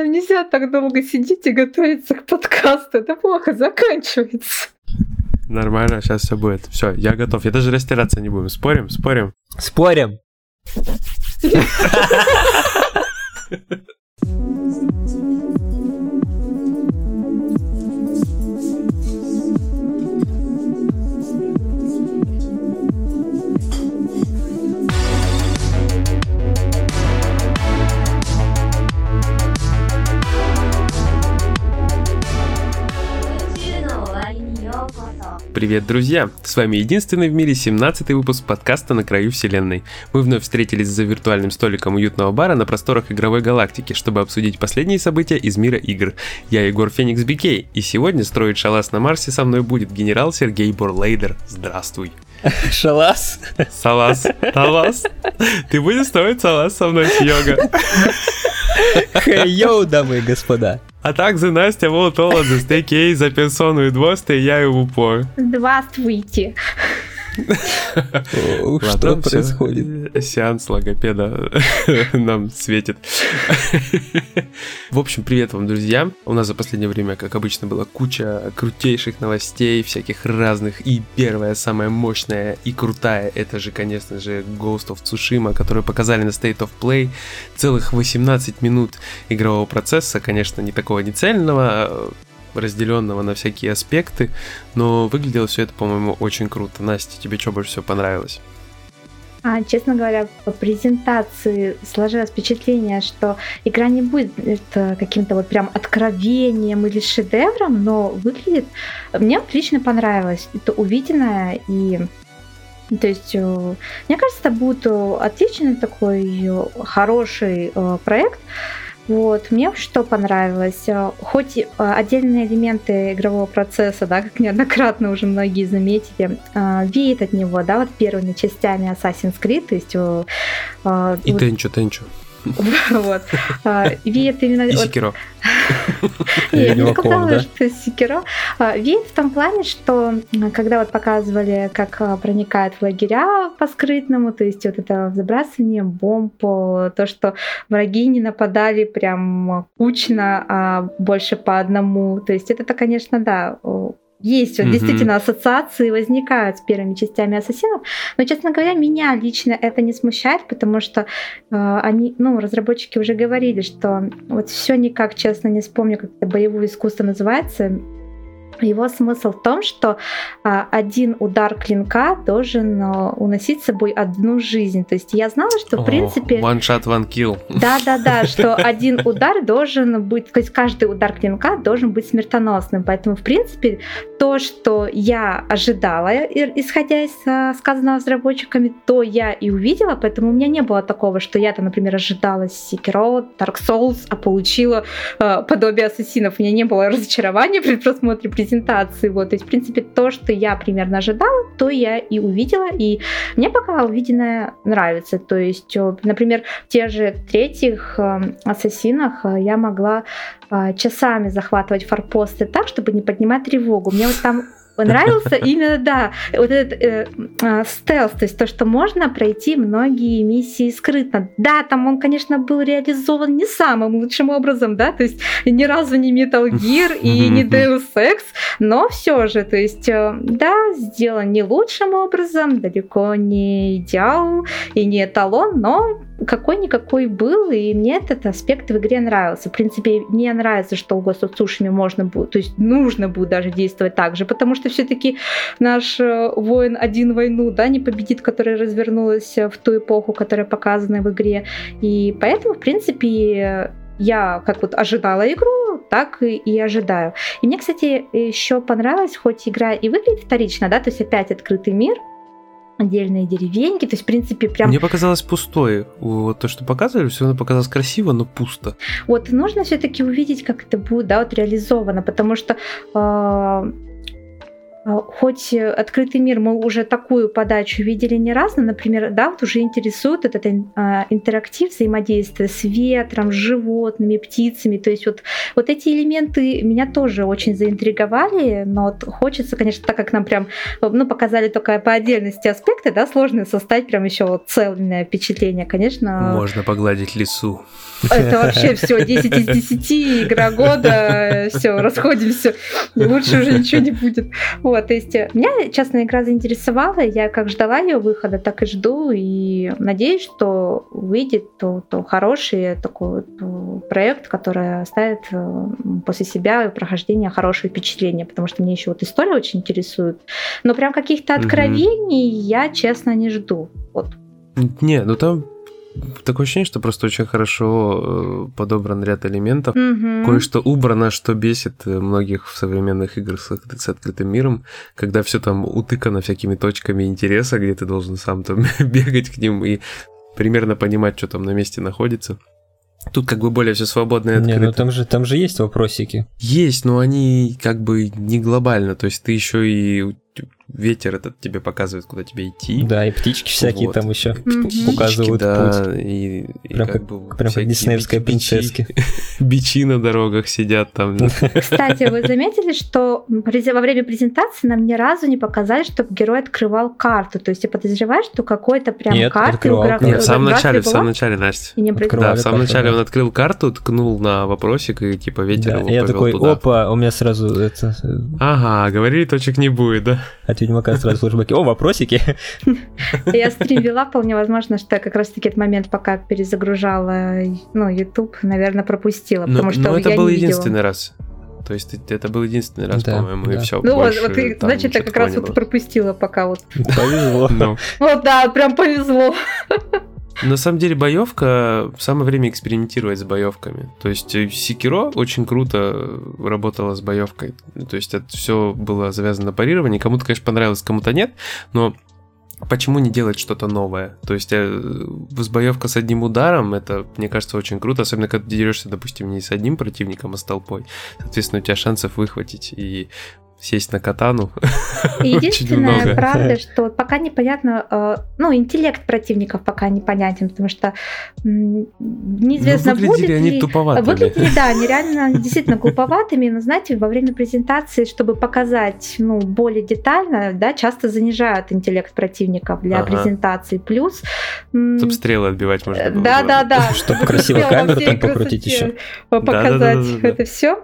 Нам нельзя так долго сидеть и готовиться к подкасту. Это плохо заканчивается. Нормально, сейчас все будет. Все, я готов. Я даже растираться не будем. Спорим? Спорим? Спорим. Привет, друзья! С вами единственный в мире 17-й выпуск подкаста «На краю вселенной». Мы вновь встретились за виртуальным столиком уютного бара на просторах игровой галактики, чтобы обсудить последние события из мира игр. Я Егор Феникс Бикей, и сегодня строить шалас на Марсе со мной будет генерал Сергей Борлейдер. Здравствуй! Шалас. Салас. Салас. Ты будешь строить салас со мной, Йога? Хей-йоу, дамы и господа. А также Настя Волтола за стейкей за персону и двоста, и я и в упор. Здравствуйте. Что происходит? Сеанс логопеда нам светит. В общем, привет вам, друзья. У нас за последнее время, как обычно, была куча крутейших новостей, всяких разных. И первая, самая мощная и крутая, это же, конечно же, Ghost of Tsushima, которую показали на State of Play. Целых 18 минут игрового процесса, конечно, не такого не цельного, разделенного на всякие аспекты, но выглядело все это, по-моему, очень круто. Настя, тебе что больше всего понравилось? А, честно говоря, по презентации сложилось впечатление, что игра не будет это каким-то вот прям откровением или шедевром, но выглядит... Мне отлично понравилось это увиденное и то есть, э, мне кажется, это будет отличный такой хороший э, проект, вот, мне что понравилось, э, хоть э, отдельные элементы игрового процесса, да, как неоднократно уже многие заметили, э, веет от него, да, вот первыми частями Assassin's Creed, то есть... И вот... Тенчу, Тенчу. Вот. Веет именно... И Секиро. Я не сказала, что Секиро. Веет в том плане, что когда вот показывали, как проникают в лагеря по скрытному, то есть вот это забрасывание бомб, то, что враги не нападали прям кучно, а больше по одному. То есть это, конечно, да, есть вот, mm-hmm. действительно ассоциации возникают с первыми частями ассасинов, но, честно говоря, меня лично это не смущает, потому что э, они, ну, разработчики уже говорили, что вот все никак, честно, не вспомню, как это боевое искусство называется, его смысл в том, что а, один удар клинка должен а, уносить с собой одну жизнь. То есть я знала, что в принципе... One shot, one kill. Да-да-да, что один удар должен быть... То есть каждый удар клинка должен быть смертоносным. Поэтому, в принципе, то, что я ожидала, исходя из а, сказанного разработчиками, то я и увидела. Поэтому у меня не было такого, что я-то, например, ожидала Sekiro, Dark Souls, а получила а, подобие ассасинов. У меня не было разочарования при просмотре презентации. Вот, то есть, в принципе, то, что я примерно ожидала, то я и увидела, и мне пока увиденное нравится. То есть, например, в тех же третьих э, ассасинах э, я могла э, часами захватывать форпосты так, чтобы не поднимать тревогу. Мне вот там понравился именно, да, вот этот э, э, стелс, то есть то, что можно пройти многие миссии скрытно. Да, там он, конечно, был реализован не самым лучшим образом, да, то есть ни разу не Metal Gear и не Deus Ex, но все же, то есть, э, да, сделан не лучшим образом, далеко не идеал и не эталон, но какой-никакой был, и мне этот аспект в игре нравился. В принципе, мне нравится, что у Ghost of Tsushima можно будет, то есть нужно будет даже действовать так же, потому что все-таки наш э, воин один войну, да, не победит, которая развернулась в ту эпоху, которая показана в игре. И поэтому, в принципе, я как вот ожидала игру, так и, и ожидаю. И мне, кстати, еще понравилось, хоть игра и выглядит вторично, да, то есть опять открытый мир, отдельные деревеньки, то есть, в принципе, прям... Мне показалось пустое. Вот то, что показывали, все равно показалось красиво, но пусто. Вот нужно все-таки увидеть, как это будет, да, вот реализовано, потому что э, хоть открытый мир мы уже такую подачу видели не раз, но, например, да, вот уже интересует этот а, интерактив взаимодействия с ветром, с животными, птицами. То есть вот, вот эти элементы меня тоже очень заинтриговали, но вот хочется, конечно, так как нам прям ну, показали только по отдельности аспекты, да, сложно составить прям еще вот цельное впечатление, конечно. Можно погладить лесу. Это вообще все 10 из 10, игра года, все, расходимся, лучше уже ничего не будет. Вот, то есть меня, честно, игра заинтересовала, я как ждала ее выхода, так и жду, и надеюсь, что выйдет то, то хороший такой вот проект, который оставит э, после себя прохождение хорошее впечатление, потому что мне еще вот история очень интересует. Но прям каких-то откровений mm-hmm. я, честно, не жду. Вот. Не, ну там Такое ощущение, что просто очень хорошо э, подобран ряд элементов. Mm-hmm. Кое-что убрано, что бесит э, многих в современных играх с, с открытым миром, когда все там утыкано всякими точками интереса, где ты должен сам там бегать к ним и примерно понимать, что там на месте находится. Тут как бы более все свободно и открыто. Не, ну там же, там же есть вопросики. Есть, но они как бы не глобально. То есть ты еще и ветер этот тебе показывает, куда тебе идти. Да, и птички всякие вот. там еще mm-hmm. указывают да, путь. И, и прям как, как бы прям как диснеевская принцесски. Бичи на дорогах сидят там. Кстати, вы заметили, что во время презентации нам ни разу не показали, чтобы герой открывал карту. То есть я подозреваю, что какой-то прям Нет, карты игрока. Нет, в самом начале, в самом начале, Настя. И не да, в самом начале он открыл карту, ткнул на вопросик и типа ветер да, его Я такой, туда. опа, у меня сразу это... Э, ага, говорили, точек не будет, да? От Ведьмака сразу флешбеки. О, вопросики. Я стрим вела, вполне возможно, что я как раз-таки этот момент, пока перезагружала ну, YouTube, наверное, пропустила, потому но, что но это я был не единственный видела. раз. То есть это был единственный раз, да, по-моему, да. и все. Ну больше, вот, ты, значит, я как раз вот пропустила пока вот. Повезло. Ну. Вот да, прям повезло. На самом деле боевка, самое время экспериментировать с боевками. То есть Секиро очень круто работала с боевкой. То есть это все было завязано на парировании. Кому-то, конечно, понравилось, кому-то нет, но почему не делать что-то новое? То есть э, с боевка с одним ударом, это, мне кажется, очень круто, особенно когда ты дерешься, допустим, не с одним противником, а с толпой. Соответственно, у тебя шансов выхватить и сесть на катану. Единственная правда, что пока непонятно, э, ну, интеллект противников пока непонятен, потому что неизвестно, ну, будет они ли... туповатыми. Выглядели, да, они реально действительно глуповатыми, но, знаете, во время презентации, чтобы показать, ну, более детально, да, часто занижают интеллект противников для ага. презентации. Плюс... Чтобы стрелы отбивать можно было. Да, да, да. Чтобы красиво камеру там покрутить еще. Показать это все.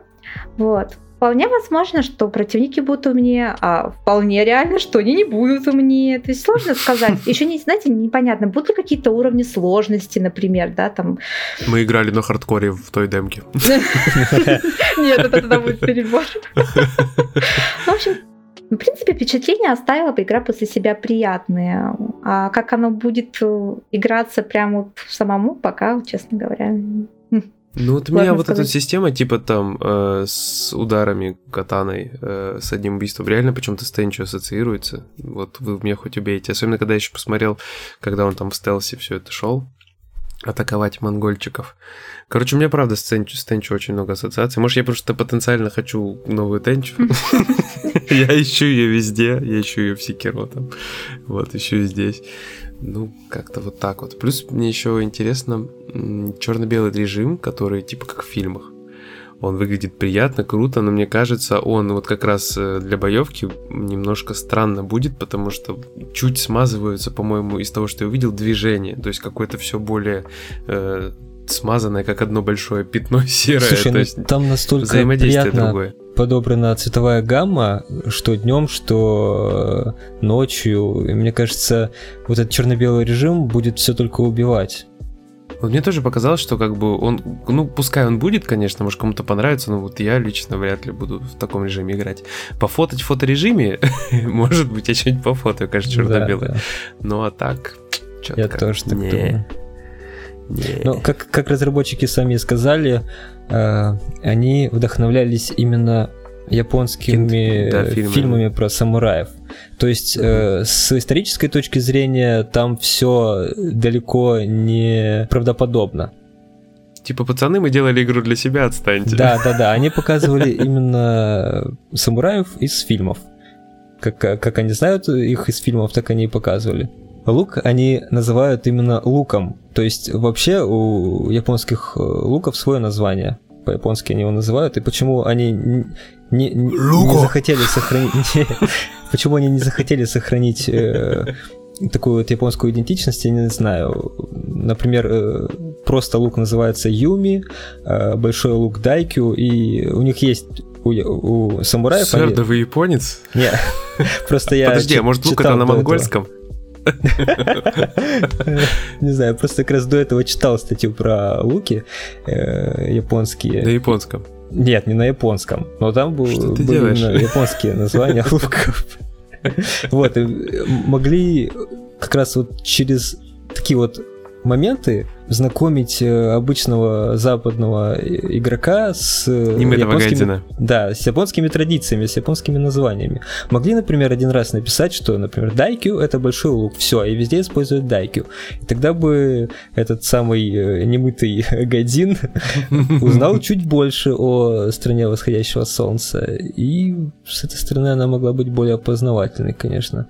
Вот. Вполне возможно, что противники будут умнее, а вполне реально, что они не будут умнее. То есть сложно сказать. Еще не, знаете, непонятно, будут ли какие-то уровни сложности, например, да, там. Мы играли на хардкоре в той демке. Нет, это тогда будет перебор. В общем, в принципе, впечатление оставила бы игра после себя приятные. А как оно будет играться прямо вот самому, пока, честно говоря, ну вот у меня вот эта система типа там э, с ударами катаной, э, с одним убийством реально почему-то с Тенчо ассоциируется. Вот вы меня хоть убейте. Особенно когда я еще посмотрел, когда он там в стелсе все это шел атаковать монгольчиков. Короче, у меня правда с Тенчо, с Тенчо очень много ассоциаций. Может, я просто потенциально хочу новую Тенчу. Я ищу ее везде, я ищу ее в Секиро там. Вот, ищу здесь. Ну, как-то вот так вот. Плюс мне еще интересно черно-белый режим, который типа как в фильмах. Он выглядит приятно, круто, но мне кажется, он вот как раз э, для боевки немножко странно будет, потому что чуть смазываются, по-моему, из того, что я увидел, движение. То есть какое-то все более э, смазанное, как одно большое пятно серое. Слушай, То есть там настолько взаимодействие другое. подобрана цветовая гамма, что днем, что э, ночью. И мне кажется, вот этот черно-белый режим будет все только убивать. Вот мне тоже показалось, что как бы он, ну, пускай он будет, конечно, может кому-то понравится, но вот я лично вряд ли буду в таком режиме играть. Пофотать в фоторежиме, может быть, я что-нибудь пофотаю, конечно, черно-белое. Да, да. Ну а так, Я тоже так думаю. Ну, как, как разработчики сами сказали, э, они вдохновлялись именно японскими да, фильмами. фильмами про самураев. То есть э, с исторической точки зрения там все далеко не правдоподобно. Типа, пацаны, мы делали игру для себя, отстаньте. Да, да, да. Они показывали именно самураев из фильмов. как, как они знают их из фильмов, так они и показывали. Лук они называют именно луком. То есть вообще у японских э, луков свое название. По-японски они его называют. И почему они не, не, не захотели сохранить... Почему они не захотели сохранить э, такую вот японскую идентичность, я не знаю. Например, э, просто лук называется Юми, большой лук Дайкю, и у них есть у, у самураев... Сэр, они... да вы японец? Не, просто я Подожди, а может лук это на монгольском? Не знаю, просто как раз до этого читал статью про луки э, японские. На японском? Нет, не на японском. Но там был, были японские названия луков. Вот, могли как раз вот через такие вот моменты знакомить э, обычного западного игрока с японскими, да, с японскими традициями, с японскими названиями. Могли, например, один раз написать, что, например, дайкю это большой лук, все, и везде используют дайкю. И тогда бы этот самый э, немытый Гайдин узнал чуть больше о стране восходящего солнца. И с этой стороны она могла быть более познавательной, конечно.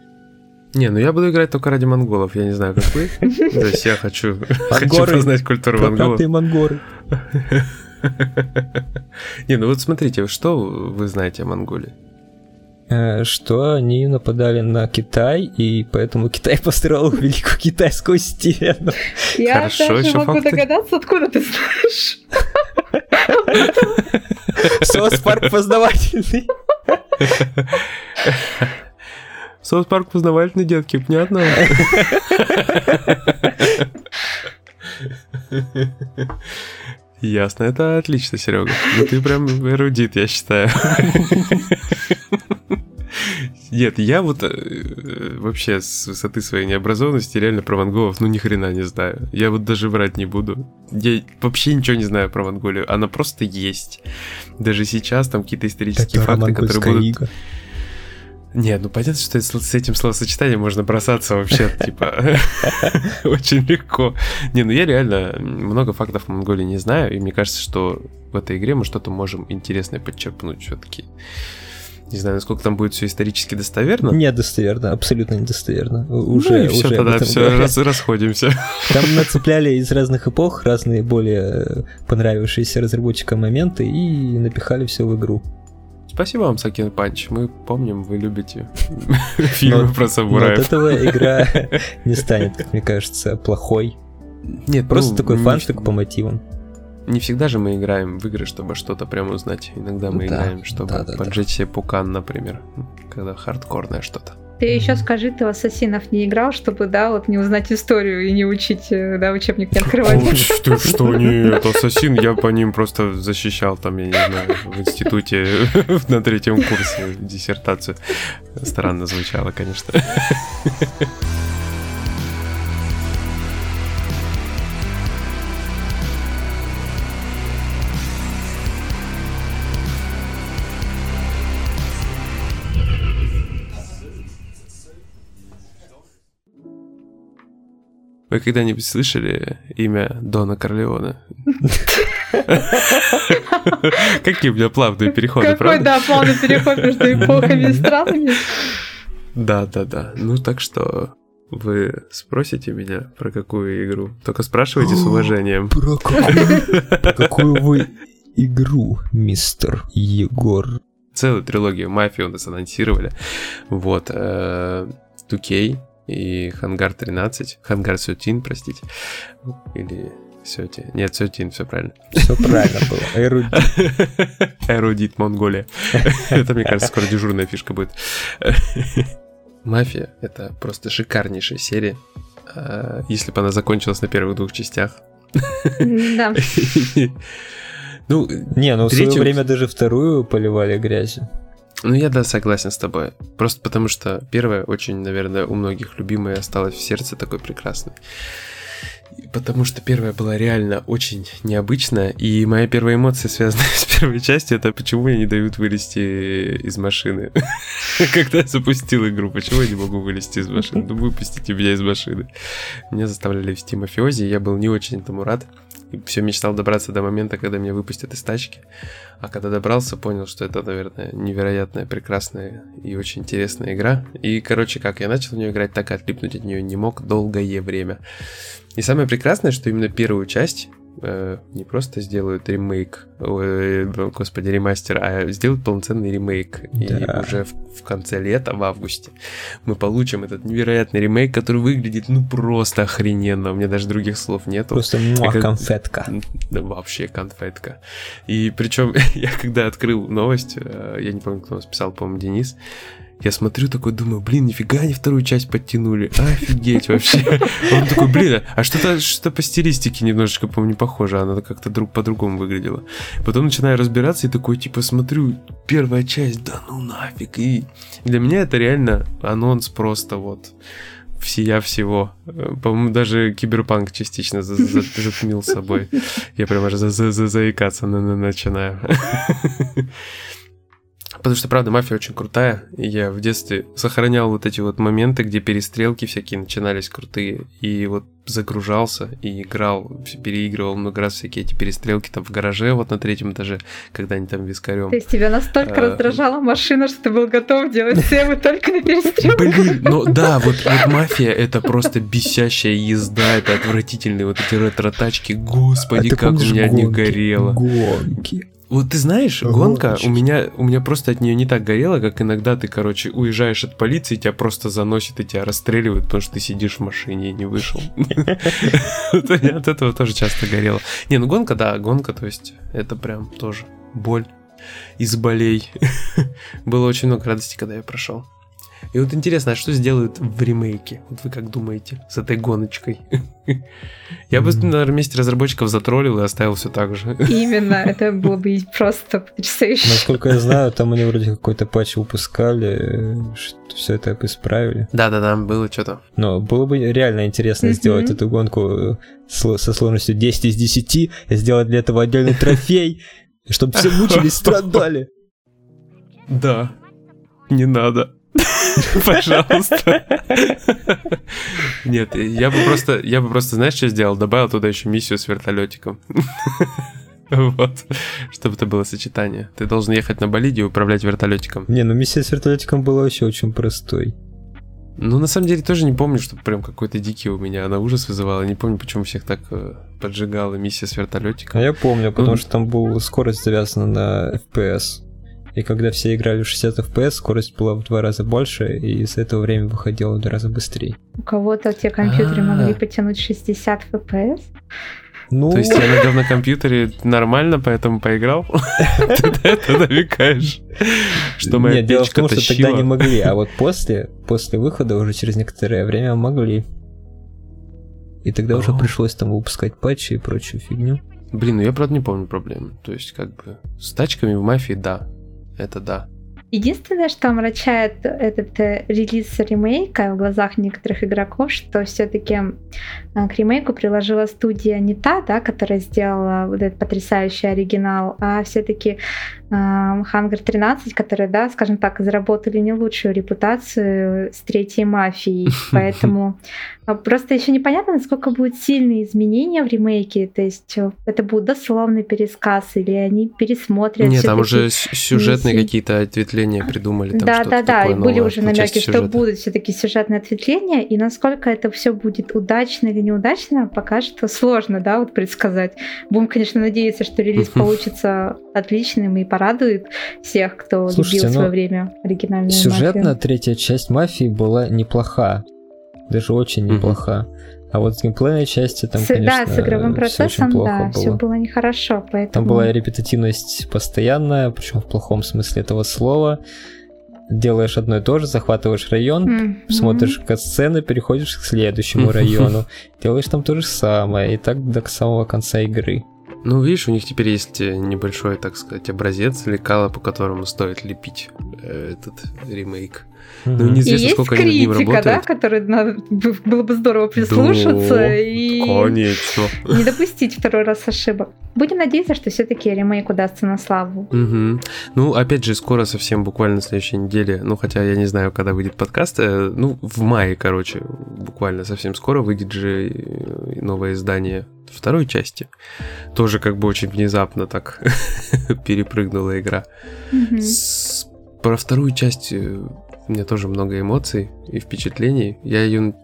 Не, ну я буду играть только ради монголов, я не знаю, как вы. То есть я хочу, хочу познать культуру монголов. монгоры. Не, ну вот смотрите, что вы знаете о Монголии? Э, что они нападали на Китай, и поэтому Китай построил Великую Китайскую стену. Я Хорошо, даже могу факты. догадаться, откуда ты знаешь. Соус парк познавательный. Соус Парк познавательный, детки, понятно? Ясно, это отлично, Серега. Ну ты прям эрудит, я считаю. Нет, я вот э, вообще с высоты своей необразованности реально про монголов ну ни хрена не знаю. Я вот даже врать не буду. Я вообще ничего не знаю про Монголию. Она просто есть. Даже сейчас там какие-то исторические факты, которые будут... Ига. Не, ну понятно, что с этим словосочетанием можно бросаться вообще, типа, очень легко. Не, ну я реально много фактов о Монголии не знаю, и мне кажется, что в этой игре мы что-то можем интересное подчерпнуть все-таки. Не знаю, насколько там будет все исторически достоверно. Не достоверно, абсолютно недостоверно. Уже, ну, все, уже тогда все, раз, расходимся. Там нацепляли из разных эпох разные более понравившиеся разработчикам моменты и напихали все в игру. Спасибо вам, Sucker Punch. Мы помним, вы любите фильмы про самураев. от этого игра не станет, как мне кажется, плохой. Нет, просто ну, такой фанфик по мотивам. Не всегда же мы играем в игры, чтобы что-то прямо узнать. Иногда мы играем, чтобы поджечь себе пукан, например, когда хардкорное что-то. Ты еще скажи, ты в ассасинов не играл, чтобы, да, вот не узнать историю и не учить, э, да, учебник не открывать. Ты что, нет, ассасин, я по ним просто защищал там, я не знаю, в институте на третьем курсе диссертацию. Странно звучало, конечно. Вы когда-нибудь слышали имя Дона Корлеона? Какие у меня плавные переходы, Какой, да, плавный переход между эпохами и странами. Да, да, да. Ну так что вы спросите меня про какую игру? Только спрашивайте с уважением. Про какую вы игру, мистер Егор? Целую трилогию мафии у нас анонсировали. Вот. 2K э, и Хангар 13, Хангар 13, простите, или Сети. Нет, Сетин, все правильно. Все правильно было. Эрудит. Эрудит Монголия. Это, мне кажется, скоро дежурная фишка будет. Мафия — это просто шикарнейшая серия. А, если бы она закончилась на первых двух частях. Да. Ну, не, ну в свое время даже вторую поливали грязью. Ну, я, да, согласен с тобой. Просто потому что первая очень, наверное, у многих любимая осталась в сердце такой прекрасной. Потому что первая была реально очень необычная, и моя первая эмоция, связанная с первой частью, это почему мне не дают вылезти из машины. Когда я запустил игру, почему я не могу вылезти из машины? Ну, выпустите меня из машины. Меня заставляли вести мафиози, я был не очень этому рад. все мечтал добраться до момента, когда меня выпустят из тачки. А когда добрался, понял, что это, наверное, невероятная, прекрасная и очень интересная игра. И, короче, как я начал в нее играть, так отлипнуть от нее не мог долгое время. И самое прекрасное, что именно первую часть э, не просто сделают ремейк, э, господи, ремастер, а сделают полноценный ремейк. Да. И уже в, в конце лета, в августе, мы получим этот невероятный ремейк, который выглядит, ну, просто охрененно. У меня даже других слов нету. Просто муа, как... конфетка. Да, вообще конфетка. И причем я когда открыл новость, э, я не помню, кто нас писал, по-моему, Денис, я смотрю такой, думаю, блин, нифига они вторую часть подтянули. Офигеть вообще. Он такой, блин, а что-то что по стилистике немножечко, по-моему, не похоже. Она как-то друг по-другому выглядела. Потом начинаю разбираться и такой, типа, смотрю, первая часть, да ну нафиг. И для меня это реально анонс просто вот всея всего. По-моему, даже киберпанк частично затмил собой. Я прям аж заикаться начинаю. Потому что, правда, мафия очень крутая. И я в детстве сохранял вот эти вот моменты, где перестрелки всякие начинались крутые. И вот загружался и играл, переигрывал много раз всякие эти перестрелки там в гараже, вот на третьем этаже, когда они там вискарем. То есть тебя настолько а, раздражала машина, что ты был готов делать сейвы только на перестрелку? Блин, ну да, вот, вот мафия это просто бесящая езда, это отвратительные вот эти ретро-тачки, господи, а как у меня не горело. Гонки. Вот ты знаешь, гонка у меня, у меня просто от нее не так горело, как иногда ты, короче, уезжаешь от полиции, тебя просто заносит и тебя расстреливают, потому что ты сидишь в машине и не вышел. От этого тоже часто горело. Не, ну гонка, да, гонка, то есть это прям тоже боль из болей. Было очень много радости, когда я прошел. И вот интересно, а что сделают в ремейке? Вот вы как думаете с этой гоночкой? Я бы на месте разработчиков затроллил и оставил все так же. Именно, это было бы просто потрясающе. Насколько я знаю, там они вроде какой-то патч выпускали, что все это исправили. Да-да-да, было что-то. Но было бы реально интересно сделать эту гонку со сложностью 10 из 10, сделать для этого отдельный трофей, чтобы все мучились, страдали. Да, не надо. Пожалуйста. Нет, я бы просто, я бы просто, знаешь, что сделал? Добавил туда еще миссию с вертолетиком. Вот. Чтобы это было сочетание. Ты должен ехать на болиде и управлять вертолетиком. Не, ну миссия с вертолетиком была вообще очень простой. Ну, на самом деле, тоже не помню, что прям какой-то дикий у меня она ужас вызывала. Не помню, почему всех так э, поджигала миссия с вертолетиком. А я помню, потому ну, что там была скорость завязана на FPS. И когда все играли в 60 FPS, скорость была в два раза больше, и с этого время выходило в два раза быстрее. У кого-то те компьютеры А-а-а. могли потянуть 60 FPS? Ну... То есть я на говном компьютере нормально, поэтому поиграл? Ты намекаешь, что моя Нет, дело в том, что тогда не могли, а вот после, после выхода уже через некоторое время могли. И тогда уже пришлось там выпускать патчи и прочую фигню. Блин, ну я правда не помню проблем. То есть как бы с тачками в мафии, да, это да. Единственное, что омрачает этот э, релиз ремейка в глазах некоторых игроков, что все-таки э, к ремейку приложила студия не та, да, которая сделала вот этот потрясающий оригинал, а все-таки э, Hunger 13, которые, да, скажем так, заработали не лучшую репутацию с третьей мафией. Поэтому просто еще непонятно, насколько будут сильные изменения в ремейке. То есть э, это будет дословный пересказ или они пересмотрят. Нет, там уже сюжетные какие-то ответвления придумали. да, да, да. И были уже намеки, что будут все-таки сюжетные ответвления. И насколько это все будет удачно или неудачно, пока что сложно, да, вот предсказать. Будем, конечно, надеяться, что релиз получится отличным и порадует всех, кто Слушайте, любил в свое ну, время оригинальную Сюжетно мафию. третья часть мафии была неплоха даже очень неплоха. А вот с геймплейной части там, с, конечно, Да, с игровым процессом, да, было. все было нехорошо, поэтому... Там была репетитивность постоянная, причем в плохом смысле этого слова. Делаешь одно и то же, захватываешь район, mm-hmm. смотришь сцены, переходишь к следующему району, делаешь там то же самое, и так до самого конца игры. Ну, видишь, у них теперь есть небольшой, так сказать, образец лекала, по которому стоит лепить этот ремейк. Ну, неизвестно, и есть сколько критика, они над ним работают. да, которой надо, было бы здорово прислушаться Да, и Конечно. не допустить второй раз ошибок. Будем надеяться, что все-таки ремейк удастся на славу. Мгм. Ну, опять же, скоро совсем, буквально на следующей неделе, ну, хотя я не знаю, когда выйдет подкаст, э, ну, в мае, короче, буквально совсем скоро выйдет же э, новое издание второй части. Тоже как бы очень внезапно так перепрыгнула игра. Мгм. С- Про вторую часть э, у меня тоже много эмоций и впечатлений. Я ее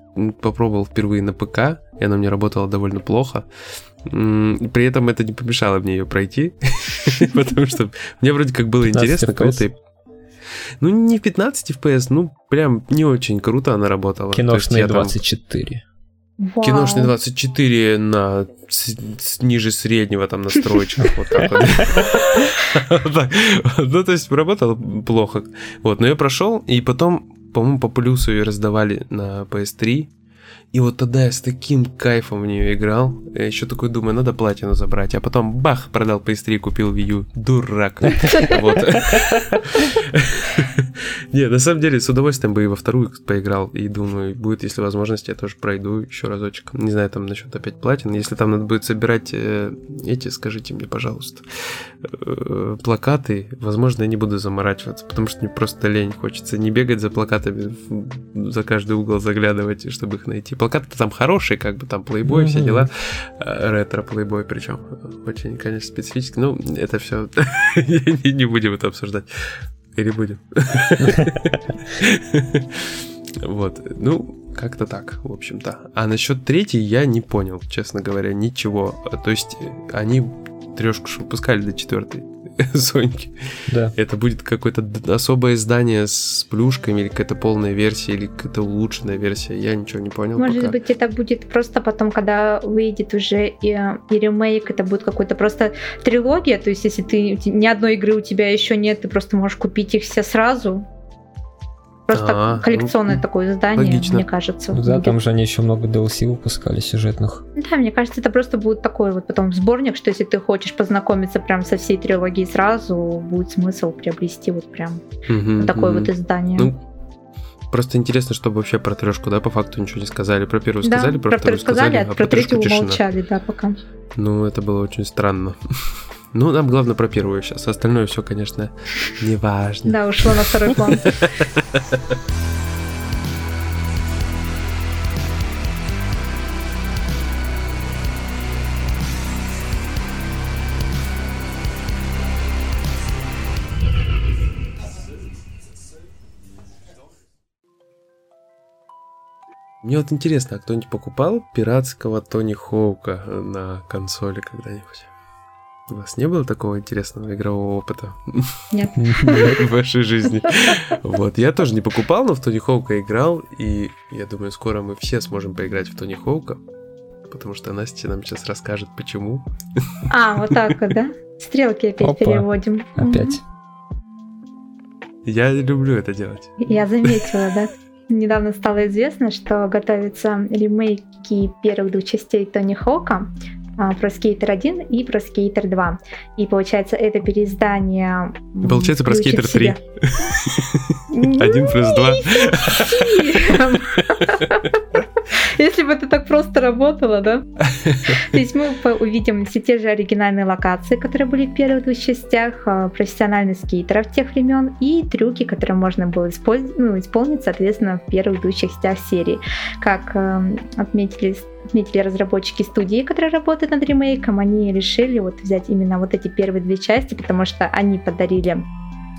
попробовал впервые на ПК, и она мне работала довольно плохо. При этом это не помешало мне ее пройти, потому что мне вроде как было 15 интересно кого-то... Ну, не в 15 FPS, ну, прям не очень круто она работала. Киношные я там- 24. Вау. Киношный 24 на с- с- ниже среднего там настроечках, вот так вот. Ну, то есть работал плохо. Вот, но я прошел, и потом, по-моему, по плюсу ее раздавали на PS3. И вот тогда я с таким кайфом в нее играл. Я еще такой думаю, надо платину забрать. А потом бах, продал PS3, купил Wii U. Дурак. Вот. Не, на самом деле, с удовольствием бы и во вторую поиграл. И думаю, будет, если возможность, я тоже пройду еще разочек. Не знаю, там насчет опять платин. Если там надо будет собирать э, эти, скажите мне, пожалуйста, э, плакаты, возможно, я не буду заморачиваться, потому что мне просто лень. Хочется не бегать за плакатами, за каждый угол заглядывать, чтобы их найти. Плакаты там хорошие, как бы там плейбой, все Мгм. дела. Э, Ретро плейбой причем. Очень, конечно, специфически. Ну, это все не будем это обсуждать. Или будем? Вот, ну, как-то так, в общем-то. А насчет третьей я не понял, честно говоря, ничего. То есть они трешку выпускали до четвертой Соньки. Да. Это будет какое-то особое издание с плюшками, или какая-то полная версия, или какая-то улучшенная версия. Я ничего не понял Может пока. быть, это будет просто потом, когда выйдет уже и, и ремейк, это будет какой-то просто трилогия. То есть, если ты ни одной игры у тебя еще нет, ты просто можешь купить их все сразу. Просто А, коллекционное ну, такое издание, логично. мне кажется. Ну да, там же они еще много DLC выпускали сюжетных. Да, мне кажется, это просто будет такой вот потом сборник, что если ты хочешь познакомиться прям со всей трилогией сразу, будет смысл приобрести вот прям Мгм, такое мгм. вот издание. Ну, просто интересно, чтобы вообще про трешку, да, по факту ничего не сказали. Про первую да, сказали, про, про вторую вторую сказали, сказали, а про трешку третью тишина. умолчали, да, пока. Ну, это было очень странно. Ну, нам главное про первую сейчас. Остальное все, конечно, не важно. Да, ушло на второй план. Мне вот интересно, а кто-нибудь покупал пиратского Тони Хоука на консоли когда-нибудь? У вас не было такого интересного игрового опыта Нет. в вашей жизни? Вот, я тоже не покупал, но в Тони Хоука играл, и я думаю, скоро мы все сможем поиграть в Тони Хоука, потому что Настя нам сейчас расскажет, почему. А, вот так вот, да? Стрелки опять Опа. переводим. Опять. Я люблю это делать. Я заметила, да? Недавно стало известно, что готовятся ремейки первых двух частей Тони Хоука а, про Скейтер 1 и про Скейтер 2. И получается, это переиздание... Получается, про в себя- Один плюс два. Если бы это так просто работало, да? То есть мы увидим все те же оригинальные локации, которые были в первых двух частях, а, профессиональных скейтеров тех времен и трюки, которые можно было ну, исполнить, соответственно, в первых двух частях серии. Как эм, отметили отметили разработчики студии, которые работают над ремейком, они решили вот взять именно вот эти первые две части, потому что они подарили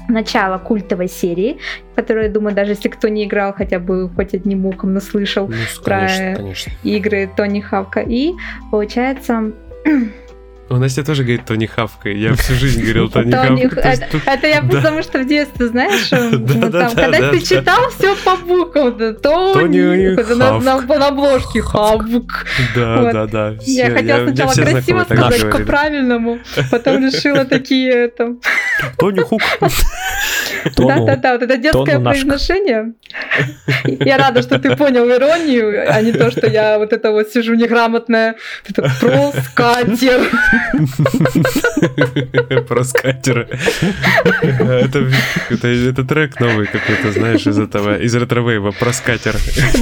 начало культовой серии, которую, я думаю, даже если кто не играл хотя бы хоть одним ухом, но слышал Ну, Про- конечно, конечно. игры Тони Хавка. И получается, У Настя тоже говорит Тони Хавка. Я всю жизнь говорил Тони Хавка. тут- это я потому что в детстве, знаешь, Да, да, там, да, когда да, ты читал все по буквам, да, Тони, на, обложке Хавк. Да, да, да. Я хотела сначала красиво сказать по-правильному, потом решила такие это. Тони Хук. Да-да-да, вот это детское произношение. Я рада, что ты понял иронию, а не то, что я вот это вот сижу неграмотная. Это проскатер. Проскатер. Это, это, это трек новый какой-то, знаешь, из этого, из ретровейва, проскатер.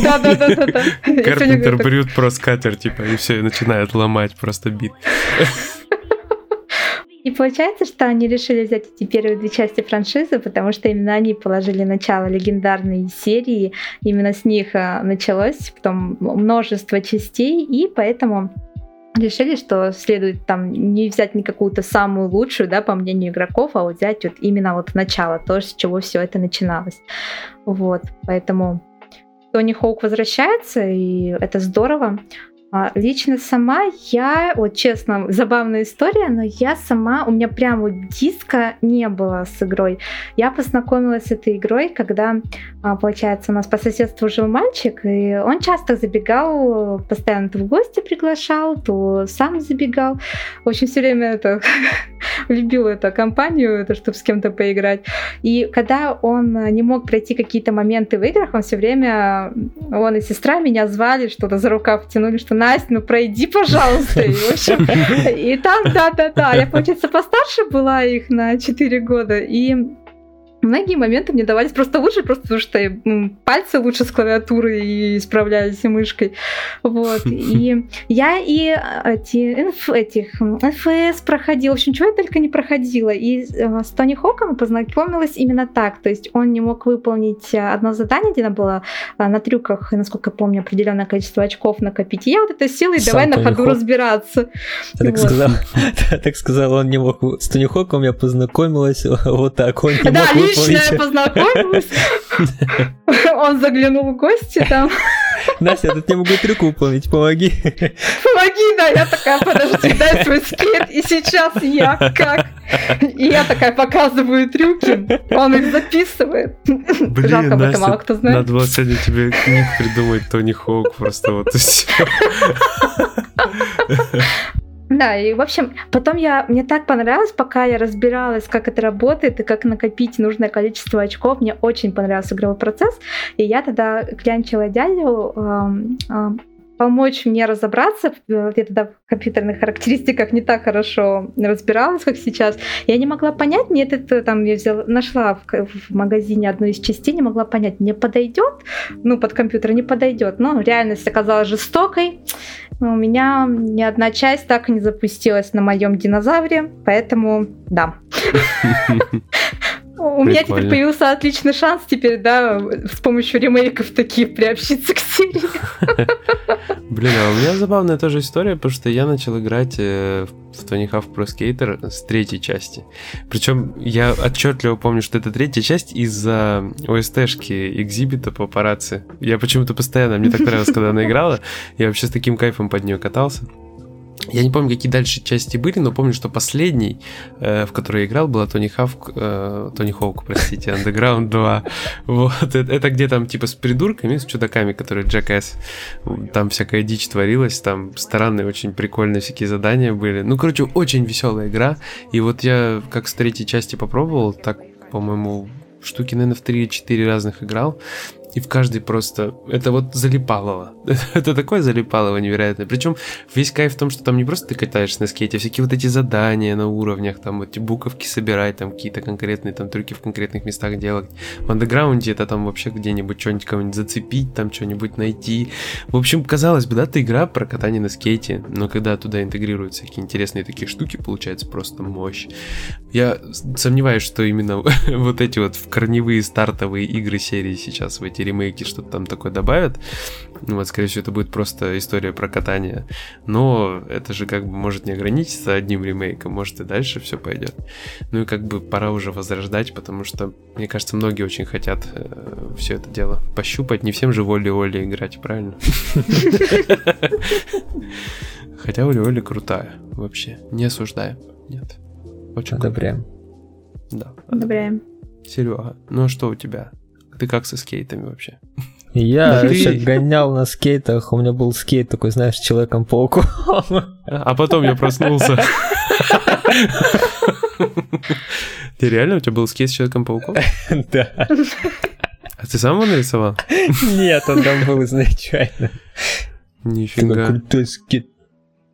Да-да-да. Карпентер брют проскатер, типа, и все, и начинает ломать просто бит. И получается, что они решили взять эти первые две части франшизы, потому что именно они положили начало легендарной серии, именно с них а, началось потом множество частей, и поэтому решили, что следует там не взять не какую-то самую лучшую, да, по мнению игроков, а вот взять вот именно вот начало, то, с чего все это начиналось. Вот, поэтому Тони Хоук возвращается, и это здорово. А, лично сама я, вот честно, забавная история, но я сама, у меня прям вот диска не было с игрой. Я познакомилась с этой игрой, когда, а, получается, у нас по соседству жил мальчик, и он часто забегал, постоянно то в гости приглашал, то сам забегал. В общем, все время это любил эту компанию, это, чтобы с кем-то поиграть. И когда он не мог пройти какие-то моменты в играх, он все время, он и сестра меня звали, что-то за рукав тянули, что Настя, ну пройди, пожалуйста. И, в общем, и там, да-да-да, я, получается, постарше была их на 4 года, и Многие моменты мне давались просто лучше, просто потому что пальцы лучше с клавиатурой и справлялись и мышкой. Вот. И я и эти, инф, этих НФС проходила, в общем, чего я только не проходила. И э, с Тони Хоком познакомилась именно так. То есть он не мог выполнить одно задание, где надо было э, на трюках, насколько я помню, определенное количество очков накопить. И я вот это села и давай на ходу Хок. разбираться. Так, вот. сказал, так сказал, он не мог с Тони Хоком я познакомилась вот так. Он не да, мог лично я познакомилась. Он заглянул в гости там. Настя, я тут не могу трюк выполнить, помоги. Помоги, да, я такая, подожди, дай свой скейт, и сейчас я как? И я такая показываю трюки, он их записывает. Блин, Жалко, Настя, мало кто знает. надо было сегодня тебе книг придумать, Тони Хоук, просто вот и все. Да, и в общем, потом я, мне так понравилось, пока я разбиралась, как это работает и как накопить нужное количество очков, мне очень понравился игровой процесс, и я тогда клянчила дядю э, э, помочь мне разобраться. Я тогда в компьютерных характеристиках не так хорошо разбиралась, как сейчас. Я не могла понять, нет, это там я взяла, нашла в, в магазине одну из частей, не могла понять, мне подойдет, ну, под компьютер не подойдет. Но реальность оказалась жестокой. У меня ни одна часть так и не запустилась на моем динозавре, поэтому да. У меня теперь появился отличный шанс теперь, да, с помощью ремейков таких приобщиться к серии. Блин, а у меня забавная тоже история, потому что я начал играть э, в Tony Hawk Pro Skater с третьей части. Причем я отчетливо помню, что это третья часть из-за ОСТшки экзибита по папарацци. Я почему-то постоянно, мне так нравилось, когда она играла, я вообще с таким кайфом под нее катался. Я не помню, какие дальше части были, но помню, что последний, э, в который я играл, была Тони Хавк, э, Тони Хоук, простите, Underground 2. Вот, это, это где там типа с придурками, с чудаками, которые Jackass, там всякая дичь творилась, там странные, очень прикольные всякие задания были. Ну, короче, очень веселая игра. И вот я как с третьей части попробовал, так, по-моему, штуки, наверное, в 3-4 разных играл и в каждой просто... Это вот залипалово. это такое залипалово невероятное. Причем весь кайф в том, что там не просто ты катаешься на скейте, а всякие вот эти задания на уровнях, там эти буковки собирать, там какие-то конкретные там трюки в конкретных местах делать. В андеграунде это там вообще где-нибудь что-нибудь кого-нибудь зацепить, там что-нибудь найти. В общем, казалось бы, да, это игра про катание на скейте, но когда туда интегрируются всякие интересные такие штуки, получается просто мощь. Я сомневаюсь, что именно вот эти вот корневые стартовые игры серии сейчас в эти эти ремейки что-то там такое добавят. Ну вот, скорее всего, это будет просто история про катание. Но это же как бы может не ограничиться одним ремейком, может и дальше все пойдет. Ну и как бы пора уже возрождать, потому что, мне кажется, многие очень хотят э, все это дело пощупать. Не всем же воли-воли играть, правильно? Хотя воли-воли крутая вообще. Не осуждаем. Нет. Очень Одобряем. Да. Одобряем. Серега, ну а что у тебя? Ты как со скейтами вообще? Я еще гонял на скейтах, у меня был скейт такой, знаешь, Человеком-пауком. А потом я проснулся. Ты реально у тебя был скейт с Человеком-пауком? Да. А ты сам его нарисовал? Нет, он там был изначально. Нифига. Крутой скейт.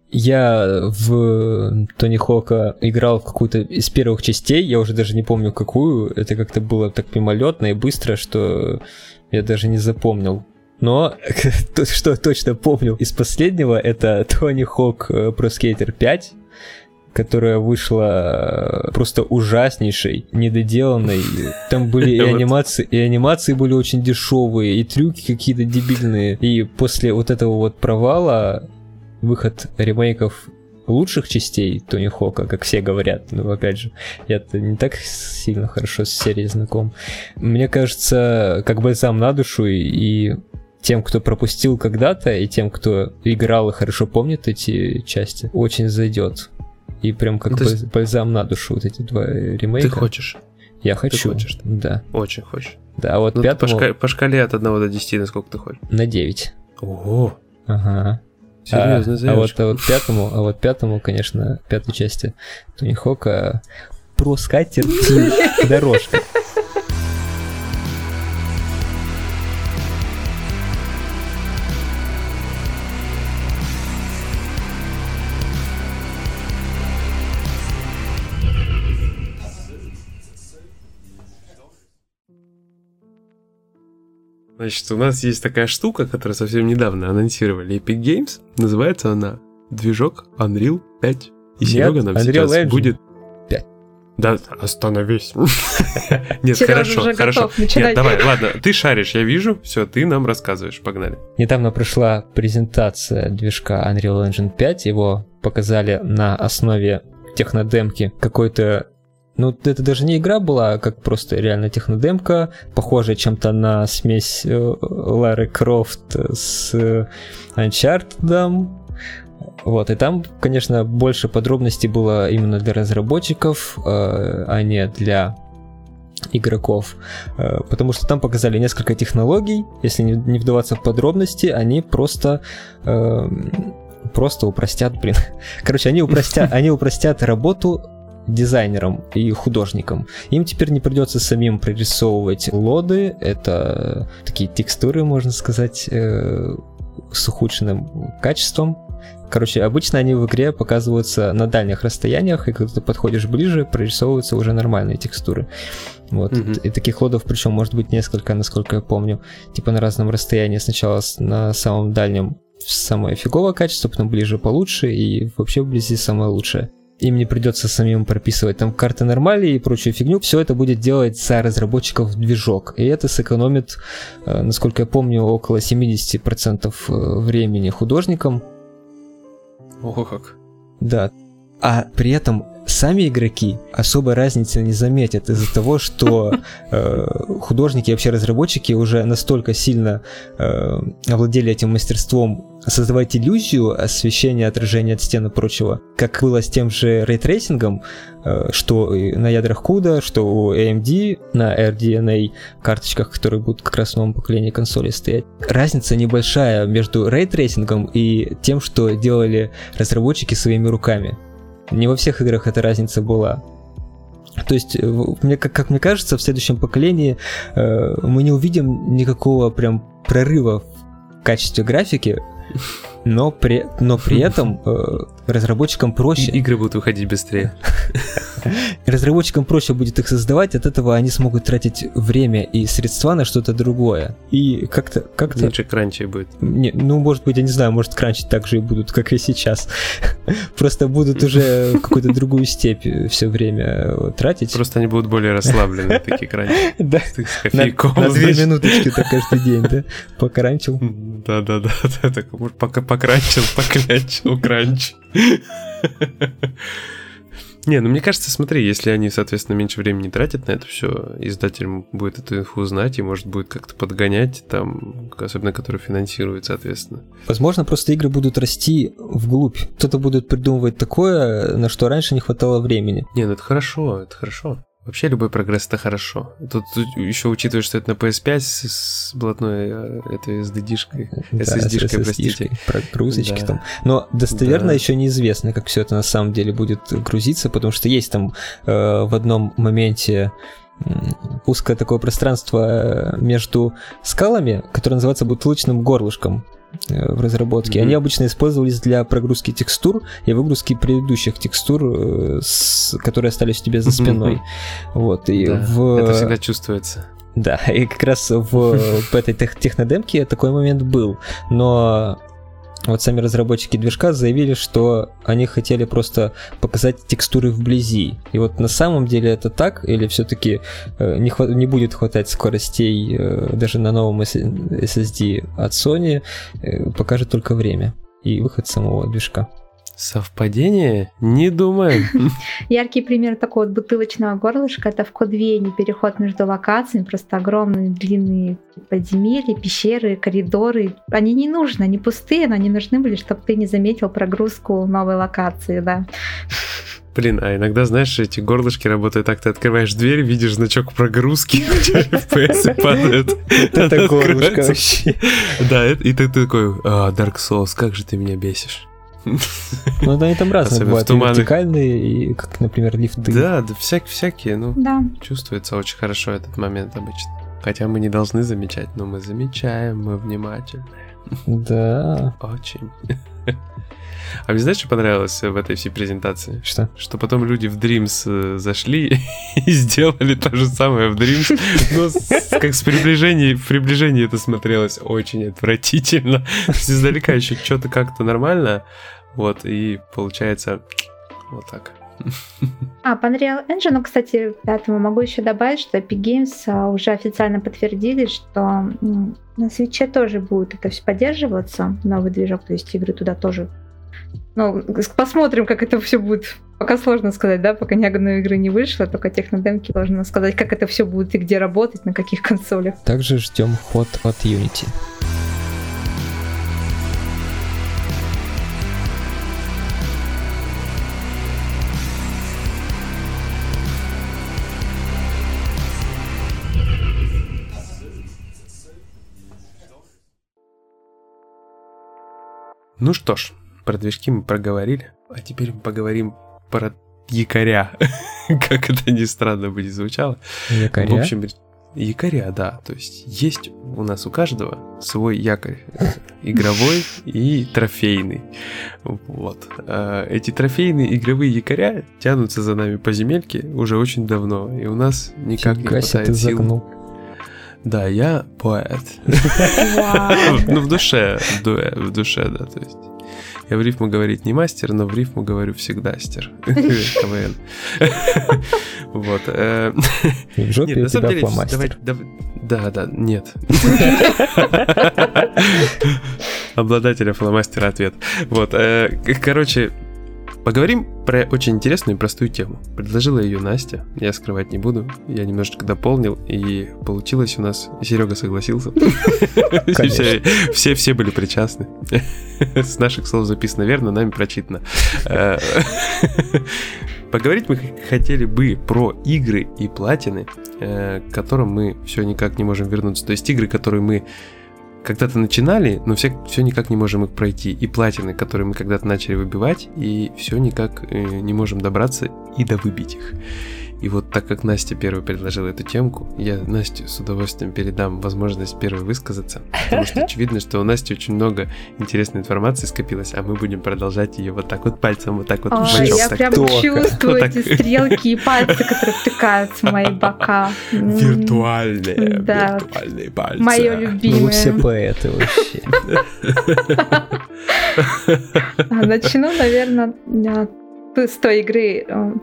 Я в Тони Хока играл в какую-то из первых частей, я уже даже не помню какую, это как-то было так мимолетно и быстро, что я даже не запомнил. Но то, что точно помню из последнего, это Тони Хок Pro Skater 5, которая вышла э, просто ужаснейшей, недоделанной. Там были и анимации, и анимации были очень дешевые, и трюки какие-то дебильные. И после вот этого вот провала выход ремейков лучших частей Тони Хока, как все говорят, но опять же, я-то не так сильно хорошо с серией знаком. Мне кажется, как бальзам на душу и тем, кто пропустил когда-то, и тем, кто играл и хорошо помнит эти части, очень зайдет. И прям как ну, есть... бальзам на душу вот эти два ремейка. Ты хочешь? Я хочу. Ты хочешь? Да. Очень хочешь. Да, а вот ну, пятому... по, шкале, по шкале от 1 до 10 насколько ты хочешь? На 9. Ого! Ага. Серьезно, а, а вот, а вот пятому, а вот пятому, конечно, пятой части Тони Хока. Про скатерть. Дорожка. Значит, у нас есть такая штука, которую совсем недавно анонсировали Epic Games. Называется она движок Unreal 5. И Нет, Серега нам Unreal сейчас Engine будет... 5. Да, остановись. Нет, хорошо, хорошо. Нет, давай, ладно, ты шаришь, я вижу, все, ты нам рассказываешь, погнали. Недавно прошла презентация движка Unreal Engine 5, его показали на основе технодемки какой-то ну, это даже не игра была, а как просто реально технодемка, похожая чем-то на смесь э, Лары Крофт с э, Uncharted. Вот, и там, конечно, больше подробностей было именно для разработчиков, э, а не для игроков, потому что там показали несколько технологий, если не вдаваться в подробности, они просто просто упростят, блин. Короче, они упростят, они упростят работу дизайнерам и художникам. Им теперь не придется самим прорисовывать лоды, это такие текстуры, можно сказать, э, с ухудшенным качеством. Короче, обычно они в игре показываются на дальних расстояниях, и когда ты подходишь ближе, прорисовываются уже нормальные текстуры. Вот. Mm-hmm. И таких лодов, причем, может быть несколько, насколько я помню, типа на разном расстоянии. Сначала на самом дальнем самое фиговое качество, потом ближе получше, и вообще вблизи самое лучшее им не придется самим прописывать там карты нормали и прочую фигню. Все это будет делать за разработчиков движок. И это сэкономит, э, насколько я помню, около 70% э, времени художникам. Ого как. Да. А при этом сами игроки особой разницы не заметят из-за того, что э, художники и вообще разработчики уже настолько сильно э, овладели этим мастерством создавать иллюзию освещения, отражения от стен и прочего, как было с тем же рейтрейсингом, э, что на ядрах CUDA, что у AMD на RDNA карточках, которые будут как раз в новом поколении консолей стоять. Разница небольшая между рейтрейсингом и тем, что делали разработчики своими руками. Не во всех играх эта разница была. То есть, э, мне, как, как мне кажется, в следующем поколении э, мы не увидим никакого прям прорыва в качестве графики, но при, но при этом э, разработчикам проще. И игры будут выходить быстрее. Разработчикам проще будет их создавать, от этого они смогут тратить время и средства на что-то другое. И как-то... как Меньше кранчей будет. Не, ну, может быть, я не знаю, может, кранчить так же и будут, как и сейчас. Просто будут уже какую-то другую степь все время тратить. Просто они будут более расслаблены, такие кранчи. Да. На две минуточки так каждый день, да? Покранчил. Да-да-да. Пока покранчил, поклянчил, кранч. Не, ну мне кажется, смотри, если они, соответственно, меньше времени тратят на это все, издатель будет эту инфу знать и может будет как-то подгонять, там, особенно который финансирует, соответственно. Возможно, просто игры будут расти вглубь. Кто-то будет придумывать такое, на что раньше не хватало времени. Не, ну это хорошо, это хорошо. Вообще любой прогресс это хорошо. Тут, тут еще учитывая, что это на PS5 с, с блатной э, этой SSD-шкой, да, SSD-шкой, простите. Прогрузочки да. там. Но достоверно да. еще неизвестно, как все это на самом деле будет грузиться, потому что есть там э, в одном моменте узкое такое пространство э, между скалами, которое называется бутылочным горлышком. Э, в разработке. Mm-hmm. Они обычно использовались для прогрузки текстур и выгрузки предыдущих текстур, э, с, которые остались у тебя за спиной. Mm-hmm. Вот, и да, в... Это всегда чувствуется. Да, и как раз в, в этой тех, технодемке такой момент был. Но вот сами разработчики движка заявили, что они хотели просто показать текстуры вблизи. И вот на самом деле это так, или все-таки э, не, хват- не будет хватать скоростей э, даже на новом SSD от Sony, э, покажет только время и выход самого движка. Совпадение? Не думаю. Яркий пример такого вот бутылочного горлышка это в Кодвене переход между локациями, просто огромные длинные подземелья, пещеры, коридоры. Они не нужны, они пустые, но они нужны были, чтобы ты не заметил прогрузку новой локации, да. Блин, а иногда, знаешь, эти горлышки работают так, ты открываешь дверь, видишь значок прогрузки, FPS падает. Это горлышко вообще. Да, и ты такой, «А, Dark Souls, как же ты меня бесишь. Ну, да, они там разные бывают, и вертикальные, и, как, например, лифты. Да, да, всяк, всякие, ну, да. чувствуется очень хорошо этот момент обычно. Хотя мы не должны замечать, но мы замечаем, мы внимательны. Да. Очень. А мне знаешь, что понравилось в этой всей презентации? Что? Что потом люди в Dreams э, зашли и сделали то же самое в Dreams, но с, как с приближением, в приближении это смотрелось очень отвратительно. Издалека еще что-то как-то нормально, вот, и получается вот так. А, по Unreal Engine, ну, кстати, поэтому могу еще добавить, что Epic Games а, уже официально подтвердили, что на свече тоже будет это все поддерживаться, новый движок, то есть игры туда тоже. Ну, посмотрим, как это все будет. Пока сложно сказать, да, пока ни одной игры не вышло, только технодемки должны сказать, как это все будет и где работать, на каких консолях. Также ждем ход от Unity. Ну что ж, про движки мы проговорили, а теперь мы поговорим про якоря. как это ни странно бы не звучало. Якоря? В общем, якоря, да. То есть есть у нас у каждого свой якорь. Игровой и трофейный. Вот. А эти трофейные игровые якоря тянутся за нами по земельке уже очень давно. И у нас никак не хватает сил. Да, я поэт. Ну, в душе, в душе, да, то есть. Я в рифму говорить не мастер, но в рифму говорю всегда стер. КВН. Вот. Э, нет, на самом деле, да, да, нет. Обладателя фломастера ответ. Вот. Э, короче, Поговорим про очень интересную и простую тему. Предложила ее Настя, я скрывать не буду. Я немножечко дополнил, и получилось у нас... Серега согласился. Все, все были причастны. С наших слов записано верно, нами прочитано. Э, поговорить мы хотели бы про игры и платины, э, к которым мы все никак не можем вернуться. То есть игры, которые мы когда-то начинали, но все, все никак не можем их пройти. И платины, которые мы когда-то начали выбивать, и все никак э, не можем добраться и довыбить их. И вот так как Настя первой предложила эту темку, я Насте с удовольствием передам возможность первой высказаться, потому что очевидно, что у Насти очень много интересной информации скопилось, а мы будем продолжать ее вот так вот пальцем, вот так вот. Ой, я так прям только. чувствую вот эти стрелки и пальцы, которые втыкаются в мои бока. Виртуальные, да, виртуальные пальцы. Мое любимое. Ну, вы все поэты вообще. Начну, наверное, с той игры, э,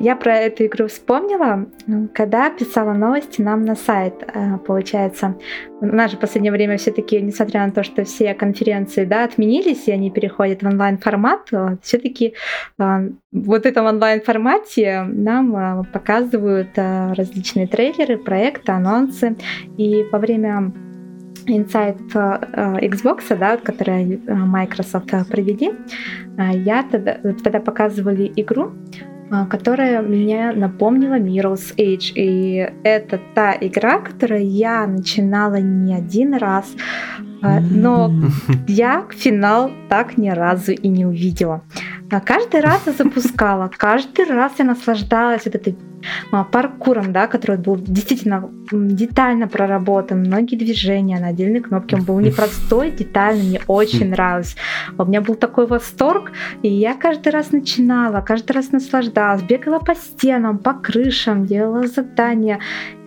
я про эту игру вспомнила, когда писала новости нам на сайт, э, получается. У нас же в последнее время все-таки, несмотря на то, что все конференции да, отменились, и они переходят в онлайн-формат, все-таки э, вот этом онлайн-формате нам э, показывают различные трейлеры, проекты, анонсы. И во время Inside Xbox, да, который Microsoft провели, я тогда, тогда показывали игру, которая мне напомнила Mirror's Age. И это та игра, которую я начинала не один раз, а, но я финал так ни разу и не увидела. А каждый раз я запускала, каждый раз я наслаждалась вот этой а, паркуром, да, который был действительно детально проработан, многие движения на отдельные кнопки, он был непростой, детальный, мне очень нравилось. У меня был такой восторг, и я каждый раз начинала, каждый раз наслаждалась, бегала по стенам, по крышам, делала задания,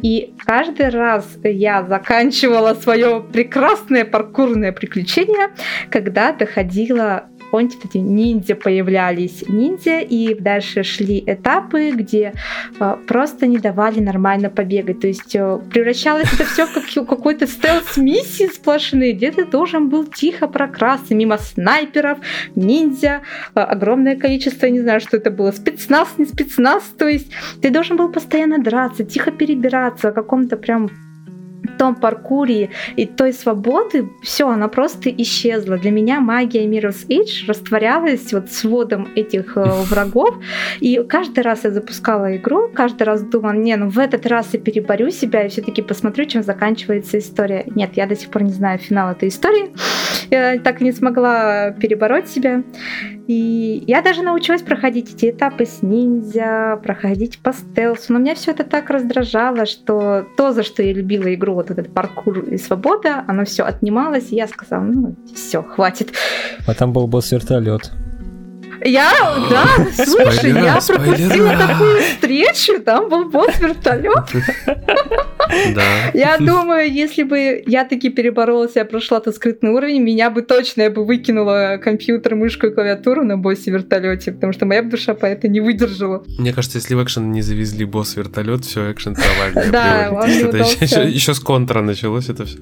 и каждый раз я заканчивала свое прекрасное паркурное приключение, когда доходила помните, эти ниндзя появлялись, ниндзя, и дальше шли этапы, где э, просто не давали нормально побегать. То есть э, превращалось это все в какой-то стелс-миссии сплошные, где ты должен был тихо прокрасться мимо снайперов, ниндзя, э, огромное количество, не знаю, что это было, спецназ, не спецназ, то есть ты должен был постоянно драться, тихо перебираться, о каком-то прям том паркуре и той свободы, все, она просто исчезла. Для меня магия Mirror's Edge растворялась вот с водом этих э, врагов, и каждый раз я запускала игру, каждый раз думала, не, ну в этот раз я переборю себя и все-таки посмотрю, чем заканчивается история. Нет, я до сих пор не знаю финал этой истории, я так и не смогла перебороть себя. И я даже научилась проходить эти этапы с ниндзя, проходить по стелсу, но меня все это так раздражало, что то, за что я любила игру, вот этот паркур и свобода, оно все отнималось, и я сказала, ну все, хватит. А там был босс-вертолет. Я, да, слушай, я пропустила такую встречу, там был босс-вертолет. Да. Я думаю, если бы я таки переборолась, я прошла тот скрытный уровень, меня бы точно, я бы выкинула компьютер, мышку и клавиатуру на боссе вертолете, потому что моя душа по это не выдержала. Мне кажется, если в экшен не завезли босс-вертолет, все, экшен провальный. Да, он не Еще с контра началось это все.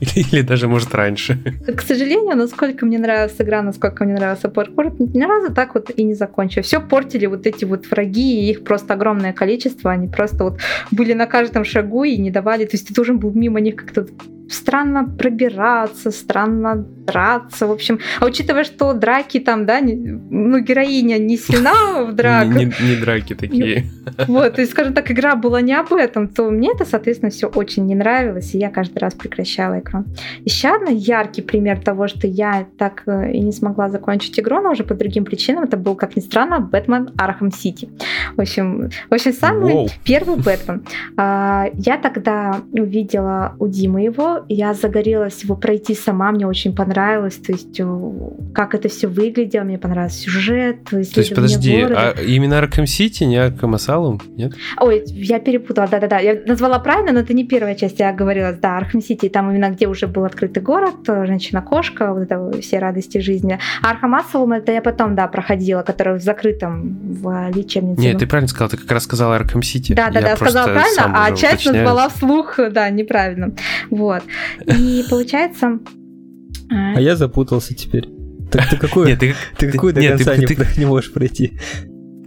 Или даже, может, раньше. К сожалению, насколько мне нравилась игра, насколько мне нравился паркур, ни разу так вот и не закончила. Все портили вот эти вот враги, и их просто огромное количество. Они просто вот были на каждом шагу и не давали. То есть ты должен был мимо них как-то странно пробираться, странно драться. В общем, а учитывая, что драки там, да, не, ну, героиня не сильна в драках. Не, не, не драки такие. Вот, то есть, скажем так, игра была не об этом, то мне это, соответственно, все очень не нравилось, и я каждый раз прекращала игру. Еще один яркий пример того, что я так э, и не смогла закончить игру, но уже по другим причинам, это был, как ни странно, Бэтмен Arkham City. В общем, в общем самый Воу. первый Бэтмен. А, я тогда увидела у Димы его, я загорелась его пройти сама, мне очень понравилось, то есть э, как это все выглядело, мне понравился сюжет. То есть, подожди, а именно Arkham City, не Arkham Asylum, нет? Ой, я перепутала, да-да-да, я назвала правильно, но это не первая часть, я говорила, да, Arkham City, там именно где уже был открытый город, женщина-кошка, вот это все радости жизни. А Asylum это я потом, да, проходила, который в закрытом, в лечебнице. Нет, ты правильно сказала, ты как раз сказала Arkham City. Да-да-да, сказала правильно, а часть назвала вслух, да, неправильно. Вот. И получается... А, а я запутался теперь. Так ты какую, нет, ты, ты, ты какую до нет, конца ты, не, ты, не можешь пройти?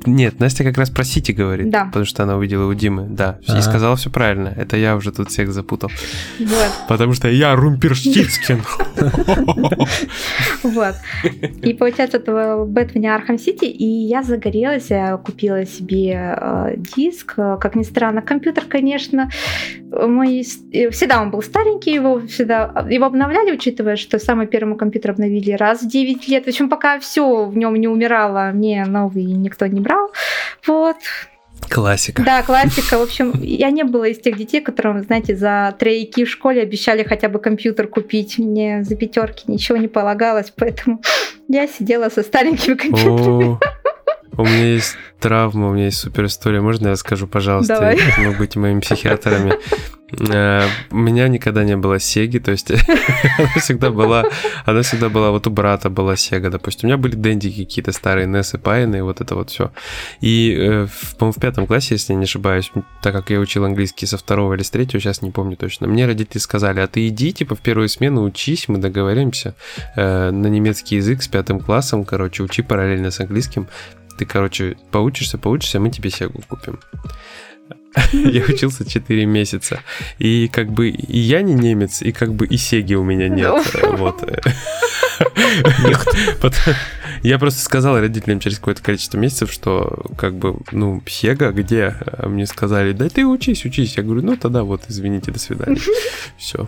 Нет, Настя как раз про Сити говорит. Да. Потому что она увидела у Димы. Да. А-а-а. И сказала все правильно. Это я уже тут всех запутал. Вот. Потому что я Румперштицкин. Вот. И получается, это в Бэтмене Arkham City, и я загорелась, я купила себе э, диск. Как ни странно, компьютер, конечно, мой всегда он был старенький, его всегда его обновляли, учитывая, что самый первый компьютер обновили раз в 9 лет. В общем, пока все в нем не умирало, мне новый никто не брал играл. Вот. Классика. Да, классика. В общем, я не была из тех детей, которым, знаете, за тройки в школе обещали хотя бы компьютер купить. Мне за пятерки ничего не полагалось, поэтому я сидела со старенькими компьютерами. У меня есть травма, у меня есть супер история. Можно я скажу, пожалуйста, Давай. мы быть моими психиатрами? Э, у меня никогда не было Сеги, то есть она всегда была, она всегда была, вот у брата была Сега, допустим. У меня были дендики какие-то старые, Нессы, Пайны, вот это вот все. И, э, по-моему, в пятом классе, если я не ошибаюсь, так как я учил английский со второго или с третьего, сейчас не помню точно, мне родители сказали, а ты иди, типа, в первую смену учись, мы договоримся э, на немецкий язык с пятым классом, короче, учи параллельно с английским, ты, короче, поучишься, поучишься, мы тебе Сегу купим. Я учился 4 месяца. И как бы и я не немец, и как бы и Сеги у меня нет. Вот. Я просто сказал родителям через какое-то количество месяцев, что как бы, ну, Сега где? А мне сказали, да ты учись, учись. Я говорю, ну тогда вот, извините, до свидания. Все.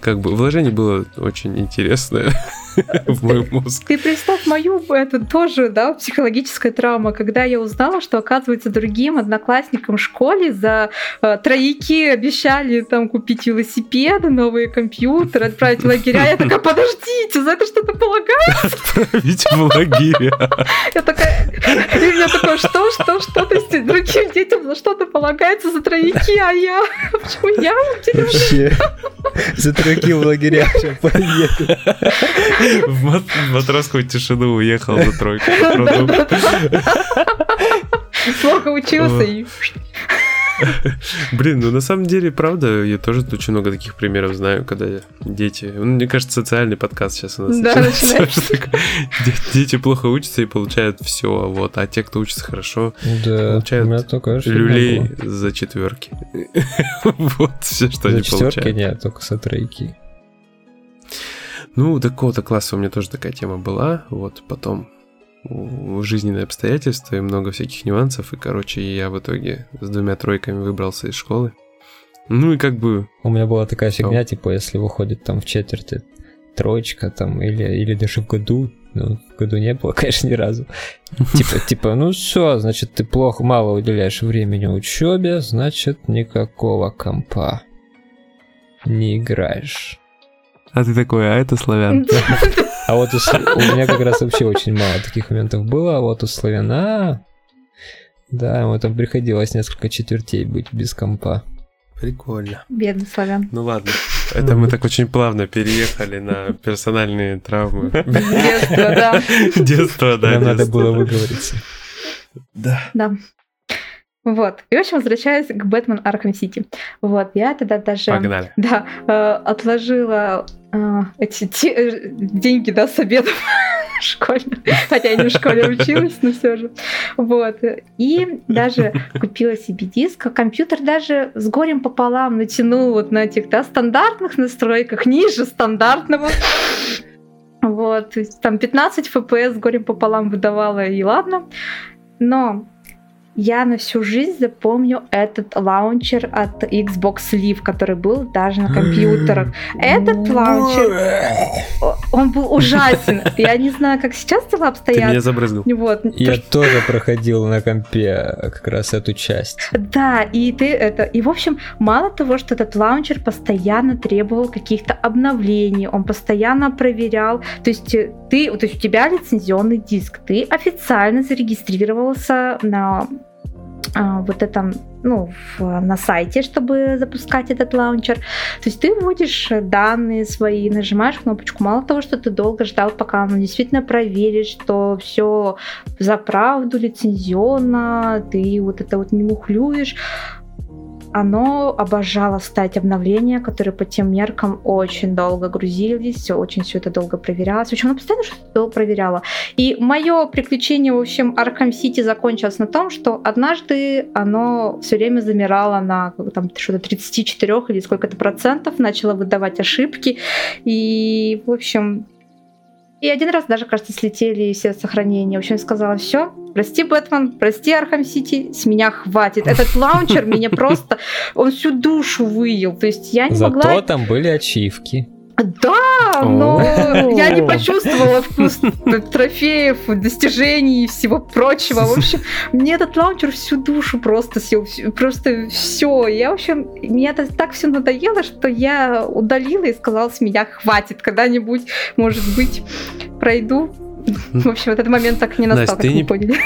Как бы вложение было очень интересное. в мой мозг. Ты представь мою, это тоже, да, психологическая травма, когда я узнала, что, оказывается, другим одноклассникам в школе за э, трояки обещали там купить велосипеды, новые компьютеры, отправить в лагеря. Я такая, подождите, за это что-то полагается? Отправить в лагеря. Я такая, и у меня такое, что, что, что, то есть другим детям за что-то полагается? За трояки, а я, почему я? Вообще, за трояки в лагеря поеду. В матросскую тишину уехал за тройку. Плохо учился и... Блин, ну на самом деле, правда, я тоже очень много таких примеров знаю, когда дети... Ну, мне кажется, социальный подкаст сейчас у нас да, начинается. Дети плохо учатся и получают все, вот, а те, кто учится хорошо, получают люлей за четверки. Вот все, что они получают. За четверки нет, только за тройки. Ну, до какого-то класса у меня тоже такая тема была. Вот потом жизненные обстоятельства и много всяких нюансов. И, короче, я в итоге с двумя тройками выбрался из школы. Ну и как бы... У меня была такая фигня, типа, если выходит там в четверти троечка там или, или даже в году, ну, в году не было, конечно, ни разу. Типа, типа, ну все, значит, ты плохо, мало уделяешь времени учебе, значит, никакого компа не играешь. А ты такой, а это славян. А вот у, у меня как раз вообще очень мало таких моментов было, а вот у славяна... Да, ему там приходилось несколько четвертей быть без компа. Прикольно. Бедный славян. Ну ладно. Это мы так очень плавно переехали на персональные травмы. Детство, да. Детство, да. Нам надо было выговориться. Да. Да. Вот. И, в общем, возвращаюсь к Бэтмен Арkham Сити. Вот. Я тогда даже... Погнали. Да. Э, отложила э, эти те, э, деньги, да, с обедом школьных. Хотя я не в школе училась, но все же. Вот. И даже купила себе диск. А компьютер даже с горем пополам натянул вот на этих, да, стандартных настройках, ниже стандартного. Вот. Там 15 FPS горем пополам выдавала, и ладно. Но я на всю жизнь запомню этот лаунчер от Xbox Live, который был даже на компьютерах. Этот лаунчер, он был ужасен. Я не знаю, как сейчас дела обстоят. Ты меня забрызгал. Вот. Я тоже проходил на компе как раз эту часть. Да, и ты это... И, в общем, мало того, что этот лаунчер постоянно требовал каких-то обновлений, он постоянно проверял, то есть э, ты, то есть у тебя лицензионный диск, ты официально зарегистрировался на вот этом, ну, в, на сайте, чтобы запускать этот лаунчер. То есть ты вводишь данные свои, нажимаешь кнопочку. Мало того, что ты долго ждал, пока он действительно проверит, что все за правду, лицензионно, ты вот это вот не мухлюешь оно обожало ставить обновления, которые по тем меркам очень долго грузились, все, очень все это долго проверялось. В общем, оно постоянно что-то проверяло. И мое приключение, в общем, Arkham City закончилось на том, что однажды оно все время замирало на там что-то 34 или сколько-то процентов, начало выдавать ошибки. И, в общем, и один раз даже, кажется, слетели все сохранения. В общем, сказала, все, прости, Бэтмен, прости, Arkham City, с меня хватит. Этот лаунчер меня просто, он всю душу выел. То есть я не могла... Зато там были ачивки. Да, но я не почувствовала вкус трофеев, достижений и всего прочего. В общем, мне этот лаунчер всю душу просто съел, просто все. Я, в общем, мне это так все надоело, что я удалила и сказала, с меня хватит. Когда-нибудь, может быть, пройду. В общем, этот момент так не настал, Настя, ты не, поняли.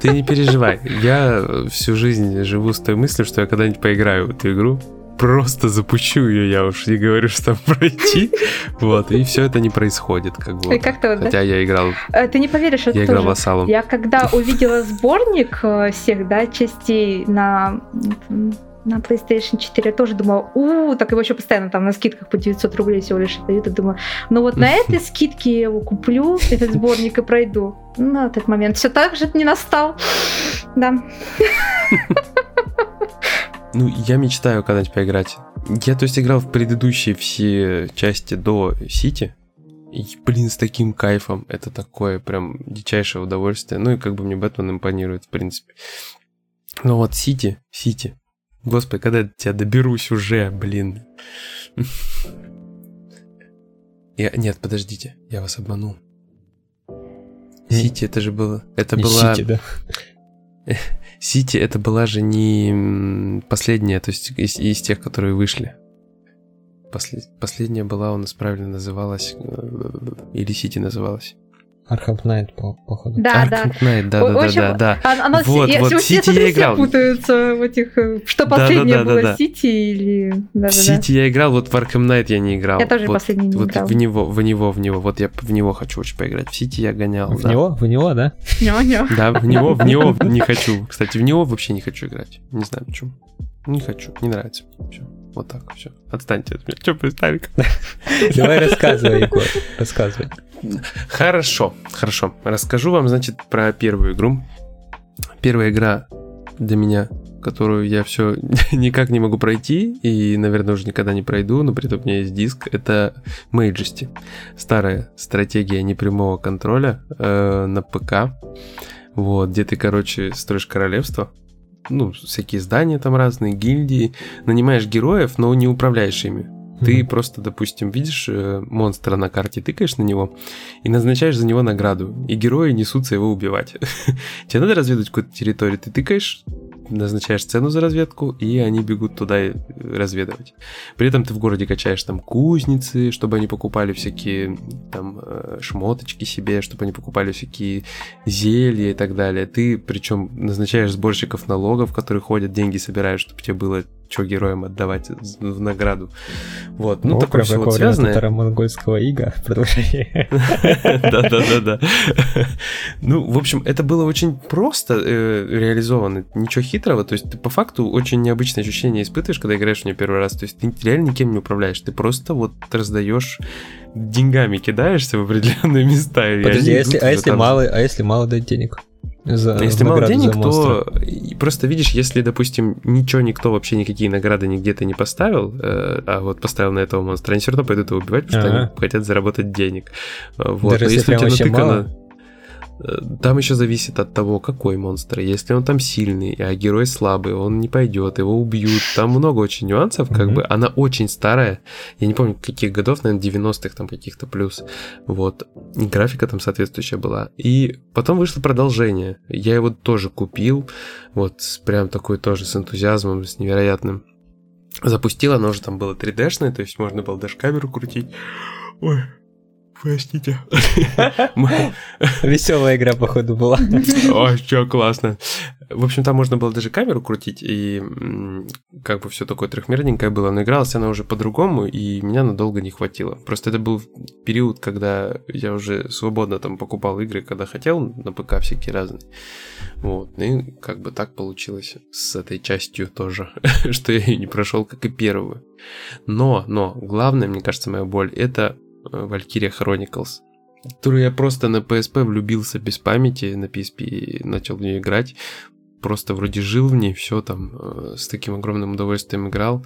Ты не переживай. Я всю жизнь живу с той мыслью, что я когда-нибудь поиграю в эту игру просто запущу ее, я уж не говорю, что пройти. Вот, и все это не происходит, как бы. Хотя да? я играл... Э, ты не поверишь, это Я играл вассалом. Я когда увидела сборник э, всех, да, частей на на PlayStation 4 я тоже думала, у, так его еще постоянно там на скидках по 900 рублей всего лишь дают, и думаю, ну вот на этой скидке я его куплю, этот сборник и пройду. Ну, на этот момент все так же не настал. Да. Ну, я мечтаю когда-нибудь поиграть. Я, то есть, играл в предыдущие все части до Сити. И, блин, с таким кайфом. Это такое прям дичайшее удовольствие. Ну и как бы мне Бэтмен импонирует, в принципе. Но вот Сити, Сити. Господи, когда я тебя доберусь уже, блин. Я, нет, подождите, я вас обманул. Сити, это же было... Это не была... Сити, да. Сити, это была же не последняя, то есть из, из тех, которые вышли. Послед... Последняя была у нас правильно называлась, э, или Сити называлась. Arkham Knight, по походу. Да, да. Knight, да, да, да, да, да. А, оно вот, все, вот, Сити я играл. Все путаются в этих, э, что последнее да, да, да, было, да, да. Сити или... Да, в Сити я играл, вот в Arkham Knight я не играл. Я тоже вот, последний не вот играл. в него, в него, в него, вот я в него хочу очень поиграть. В Сити я гонял, В да. него? В него, да? В него, в него. Да, в него, в него не хочу. Кстати, в него вообще не хочу играть. Не знаю почему. Не хочу, не нравится. Все. Вот так, все. Отстаньте от меня. Че пристали? Давай рассказывай, Егор, рассказывай. Хорошо, хорошо. Расскажу вам, значит, про первую игру. Первая игра для меня, которую я все никак не могу пройти и, наверное, уже никогда не пройду, но при этом у меня есть диск, это Majesty. Старая стратегия непрямого контроля э, на ПК. Вот, где ты, короче, строишь королевство, ну, всякие здания там разные, гильдии, нанимаешь героев, но не управляешь ими. Ты mm-hmm. просто, допустим, видишь э, монстра на карте, тыкаешь на него и назначаешь за него награду. И герои несутся его убивать. Тебе надо разведать какую-то территорию, ты тыкаешь, назначаешь цену за разведку, и они бегут туда э, разведывать. При этом ты в городе качаешь там кузницы, чтобы они покупали всякие там э, шмоточки себе, чтобы они покупали всякие зелья и так далее. Ты причем назначаешь сборщиков налогов, которые ходят, деньги собирают, чтобы тебе было что героям отдавать в награду. Вот, ну, О, такое все вот связанное. монгольского ига, продолжение. Да-да-да-да. Ну, в общем, это было очень просто э, реализовано, ничего хитрого, то есть ты по факту очень необычное ощущение испытываешь, когда играешь в нее первый раз, то есть ты реально никем не управляешь, ты просто вот раздаешь деньгами кидаешься в определенные места. Подожди, а если, а если мало, а если мало дать денег? За, если мало денег, то просто видишь, если, допустим, ничего никто вообще никакие награды нигде ты не поставил, э, а вот поставил на этого монстра, они все равно пойдут его убивать, потому ага. что они хотят заработать денег. Э, вот. Даже Но если, если у тебя натыкано... Э, там еще зависит от того, какой монстр. Если он там сильный, а герой слабый, он не пойдет, его убьют. Там много очень нюансов, как mm-hmm. бы. Она очень старая. Я не помню, каких годов, наверное, 90-х там каких-то плюс. Вот. И графика там соответствующая была. И потом вышло продолжение. Я его тоже купил. Вот, прям такой тоже с энтузиазмом, с невероятным. Запустил, оно уже там было 3D-шное, то есть можно было даже камеру крутить. Ой, Простите. Веселая игра, походу, была. Ой, что классно. В общем, там можно было даже камеру крутить, и как бы все такое трехмерненькое было, но игралась она уже по-другому, и меня надолго не хватило. Просто это был период, когда я уже свободно там покупал игры, когда хотел, на ПК всякие разные. Вот, и как бы так получилось с этой частью тоже, что я ее не прошел, как и первую. Но, но, главное, мне кажется, моя боль, это Valkyria Chronicles, которую я просто на PSP влюбился без памяти, на PSP начал в нее играть. Просто вроде жил в ней, все там э, с таким огромным удовольствием играл.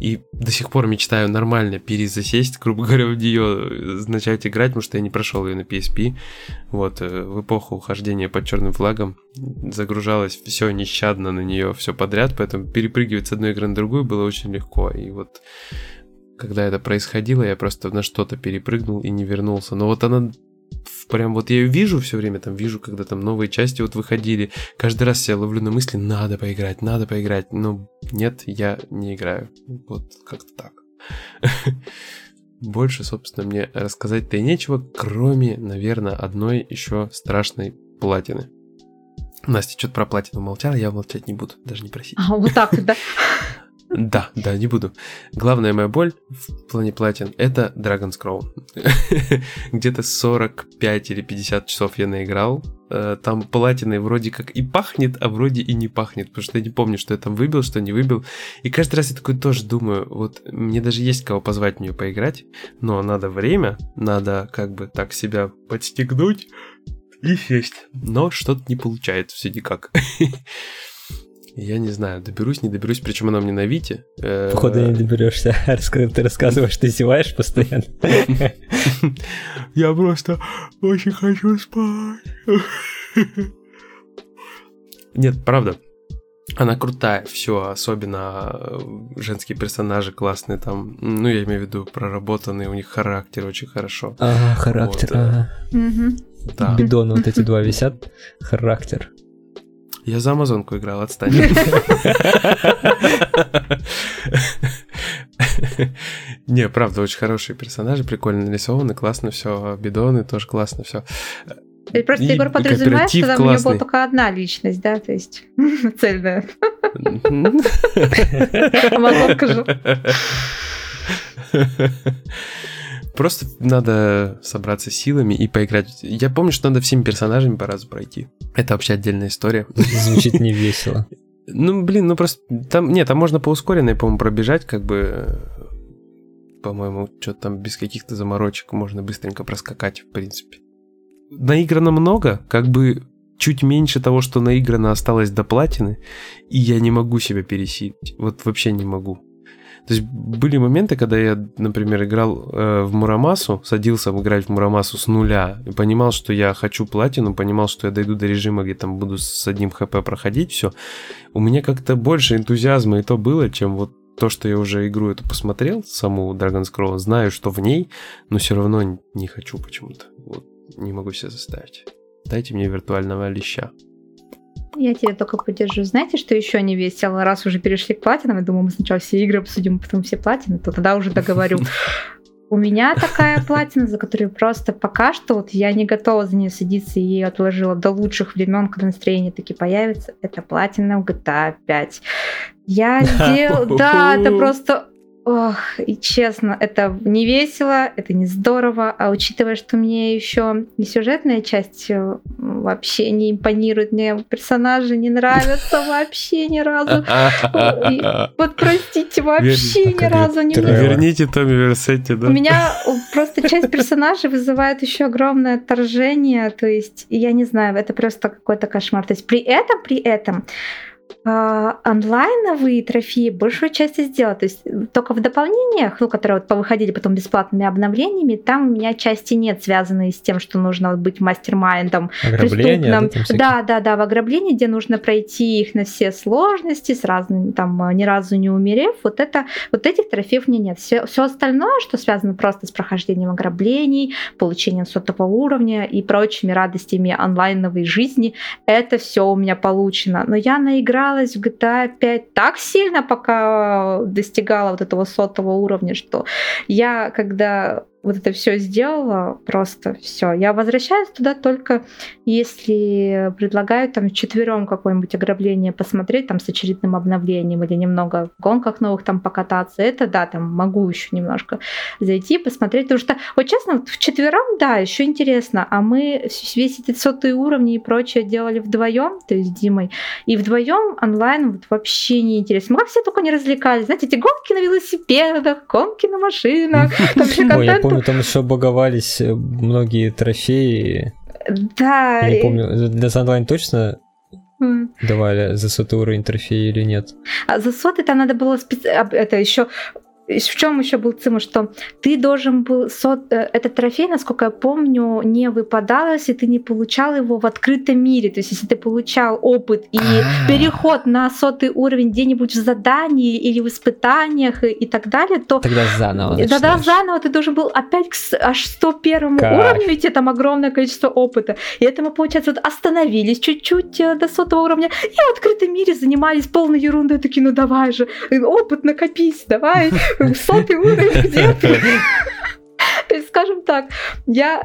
И до сих пор мечтаю нормально перезасесть, грубо говоря, в нее, начать играть, потому что я не прошел ее на PSP. Вот, э, в эпоху ухождения под черным флагом загружалось все нещадно на нее, все подряд, поэтому перепрыгивать с одной игры на другую было очень легко. И вот когда это происходило, я просто на что-то перепрыгнул и не вернулся. Но вот она прям вот я ее вижу все время, там вижу, когда там новые части вот выходили. Каждый раз себя ловлю на мысли, надо поиграть, надо поиграть. Но нет, я не играю. Вот как-то так. Больше, собственно, мне рассказать-то и нечего, кроме, наверное, одной еще страшной платины. Настя что-то про платину молчала, я молчать не буду, даже не просить. А, вот так, да? Да, да, не буду. Главная моя боль в плане платин — это Dragon's Crown. Где-то 45 или 50 часов я наиграл. Э, там платиной вроде как и пахнет, а вроде и не пахнет, потому что я не помню, что я там выбил, что не выбил. И каждый раз я такой тоже думаю, вот мне даже есть кого позвать в нее поиграть, но надо время, надо как бы так себя подстегнуть и сесть. Но что-то не получается все никак. Я не знаю, доберусь, не доберусь, причем она мне на Вите. Э, Походу не доберешься. Ты рассказываешь, ты зеваешь постоянно. Я просто очень хочу спать. Нет, правда. Она крутая, все, особенно э, женские персонажи классные там. Ну, я имею в виду проработанные, у них характер очень хорошо. Ага, характер, вот, ага. Да. Бидоны вот эти два висят. Характер. Я за Амазонку играл, отстань. Не, правда, очень хорошие персонажи, прикольно нарисованы, классно все, бидоны тоже класно все. Просто, и Егор, подразумеваешь, что там у него была только одна личность, да, то есть цельная. Амазонка же. Просто надо собраться силами и поиграть. Я помню, что надо всеми персонажами по разу пройти. Это вообще отдельная история. Звучит не весело. Ну, блин, ну просто... Там, нет, там можно по ускоренной, по-моему, пробежать, как бы... По-моему, что-то там без каких-то заморочек можно быстренько проскакать, в принципе. Наиграно много, как бы чуть меньше того, что наиграно осталось до платины, и я не могу себя пересилить. Вот вообще не могу. То есть были моменты, когда я, например, играл э, в Мурамасу, садился играть в Мурамасу с нуля, и понимал, что я хочу платину, понимал, что я дойду до режима, где там буду с одним хп проходить все. У меня как-то больше энтузиазма и то было, чем вот то, что я уже игру эту посмотрел, саму Dragon Scroll, знаю, что в ней, но все равно не хочу почему-то. Вот, не могу себя заставить. Дайте мне виртуального леща. Я тебя только поддержу. Знаете, что еще не весело? Раз уже перешли к платинам, я думаю, мы сначала все игры обсудим, а потом все платины, то тогда уже договорю. У меня такая платина, за которую просто пока что вот я не готова за нее садиться и ее отложила до лучших времен, когда настроение таки появится. Это платина в GTA 5. Я сделала... Да, это просто Ох, и честно, это не весело, это не здорово, а учитывая, что мне еще и сюжетная часть э, вообще не импонирует, мне персонажи не нравятся вообще ни разу. вот простите, вообще ни разу не Верните Томми Версетти, да? У меня просто часть персонажей вызывает еще огромное отторжение, то есть, я не знаю, это просто какой-то кошмар. То есть при этом, при этом а, онлайновые трофеи большую часть сделала. То есть только в дополнениях, ну, которые вот повыходили потом бесплатными обновлениями, там у меня части нет, связанные с тем, что нужно вот быть мастер-майндом преступным. Да, да, да, в ограблении, где нужно пройти их на все сложности с разными, там, ни разу не умерев. Вот это, вот этих трофеев мне нет. Все, все остальное, что связано просто с прохождением ограблений, получением сотого уровня и прочими радостями онлайновой жизни, это все у меня получено. Но я наиграла игралась в GTA 5 так сильно, пока достигала вот этого сотого уровня, что я, когда вот это все сделала, просто все. Я возвращаюсь туда только если предлагают там четвером какое-нибудь ограбление посмотреть, там с очередным обновлением или немного в гонках новых там покататься. Это да, там могу еще немножко зайти, посмотреть. Потому что, вот честно, вот в четвером, да, еще интересно. А мы весь эти сотые уровни и прочее делали вдвоем, то есть Димой. И вдвоем онлайн вот вообще не интересно. Мы все только не развлекались. Знаете, эти гонки на велосипедах, гонки на машинах. Там же контент помню, там еще боговались э, многие трофеи. Да. Я не помню, для онлайн точно Mm. давали за сотый уровень трофея или нет? А за сотый там надо было специ... это еще в чем еще был цимус, что ты должен был сот, э, этот трофей, насколько я помню, не выпадал, если ты не получал его в открытом мире. То есть, если ты получал опыт и А-а-а. переход на сотый уровень где-нибудь в задании или в испытаниях и, и так далее, то тогда заново. Тогда заново ты должен был опять к аж 101 как? уровню идти, там огромное количество опыта. И это мы, получается, вот остановились чуть-чуть э, до сотого уровня и в открытом мире занимались полной ерундой, такие, ну давай же, опыт накопись, давай сотый уровень где-то. То есть, скажем так, я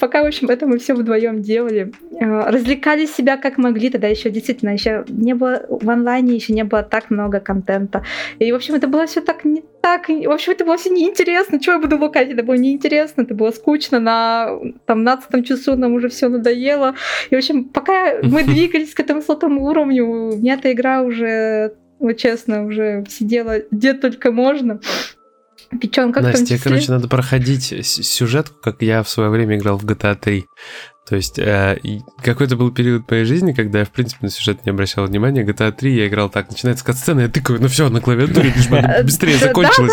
пока, в общем, это мы все вдвоем делали. Э, развлекали себя как могли, тогда еще действительно еще не было в онлайне, еще не было так много контента. И, в общем, это было все так не так. В общем, это было все неинтересно. Чего я буду лукать? Это было неинтересно, это было скучно. На там 15 часу нам уже все надоело. И, в общем, пока мы двигались к этому сотому уровню, у меня эта игра уже вот честно, уже сидела где только можно. Печенка Настя, короче, надо проходить сюжетку, как я в свое время играл в GTA 3. То есть э, какой-то был период моей жизни, когда я, в принципе, на сюжет не обращал внимания. GTA 3 я играл так, начинается катсцена, я тыкаю, ну все, на клавиатуре, лишь бы быстрее закончилось.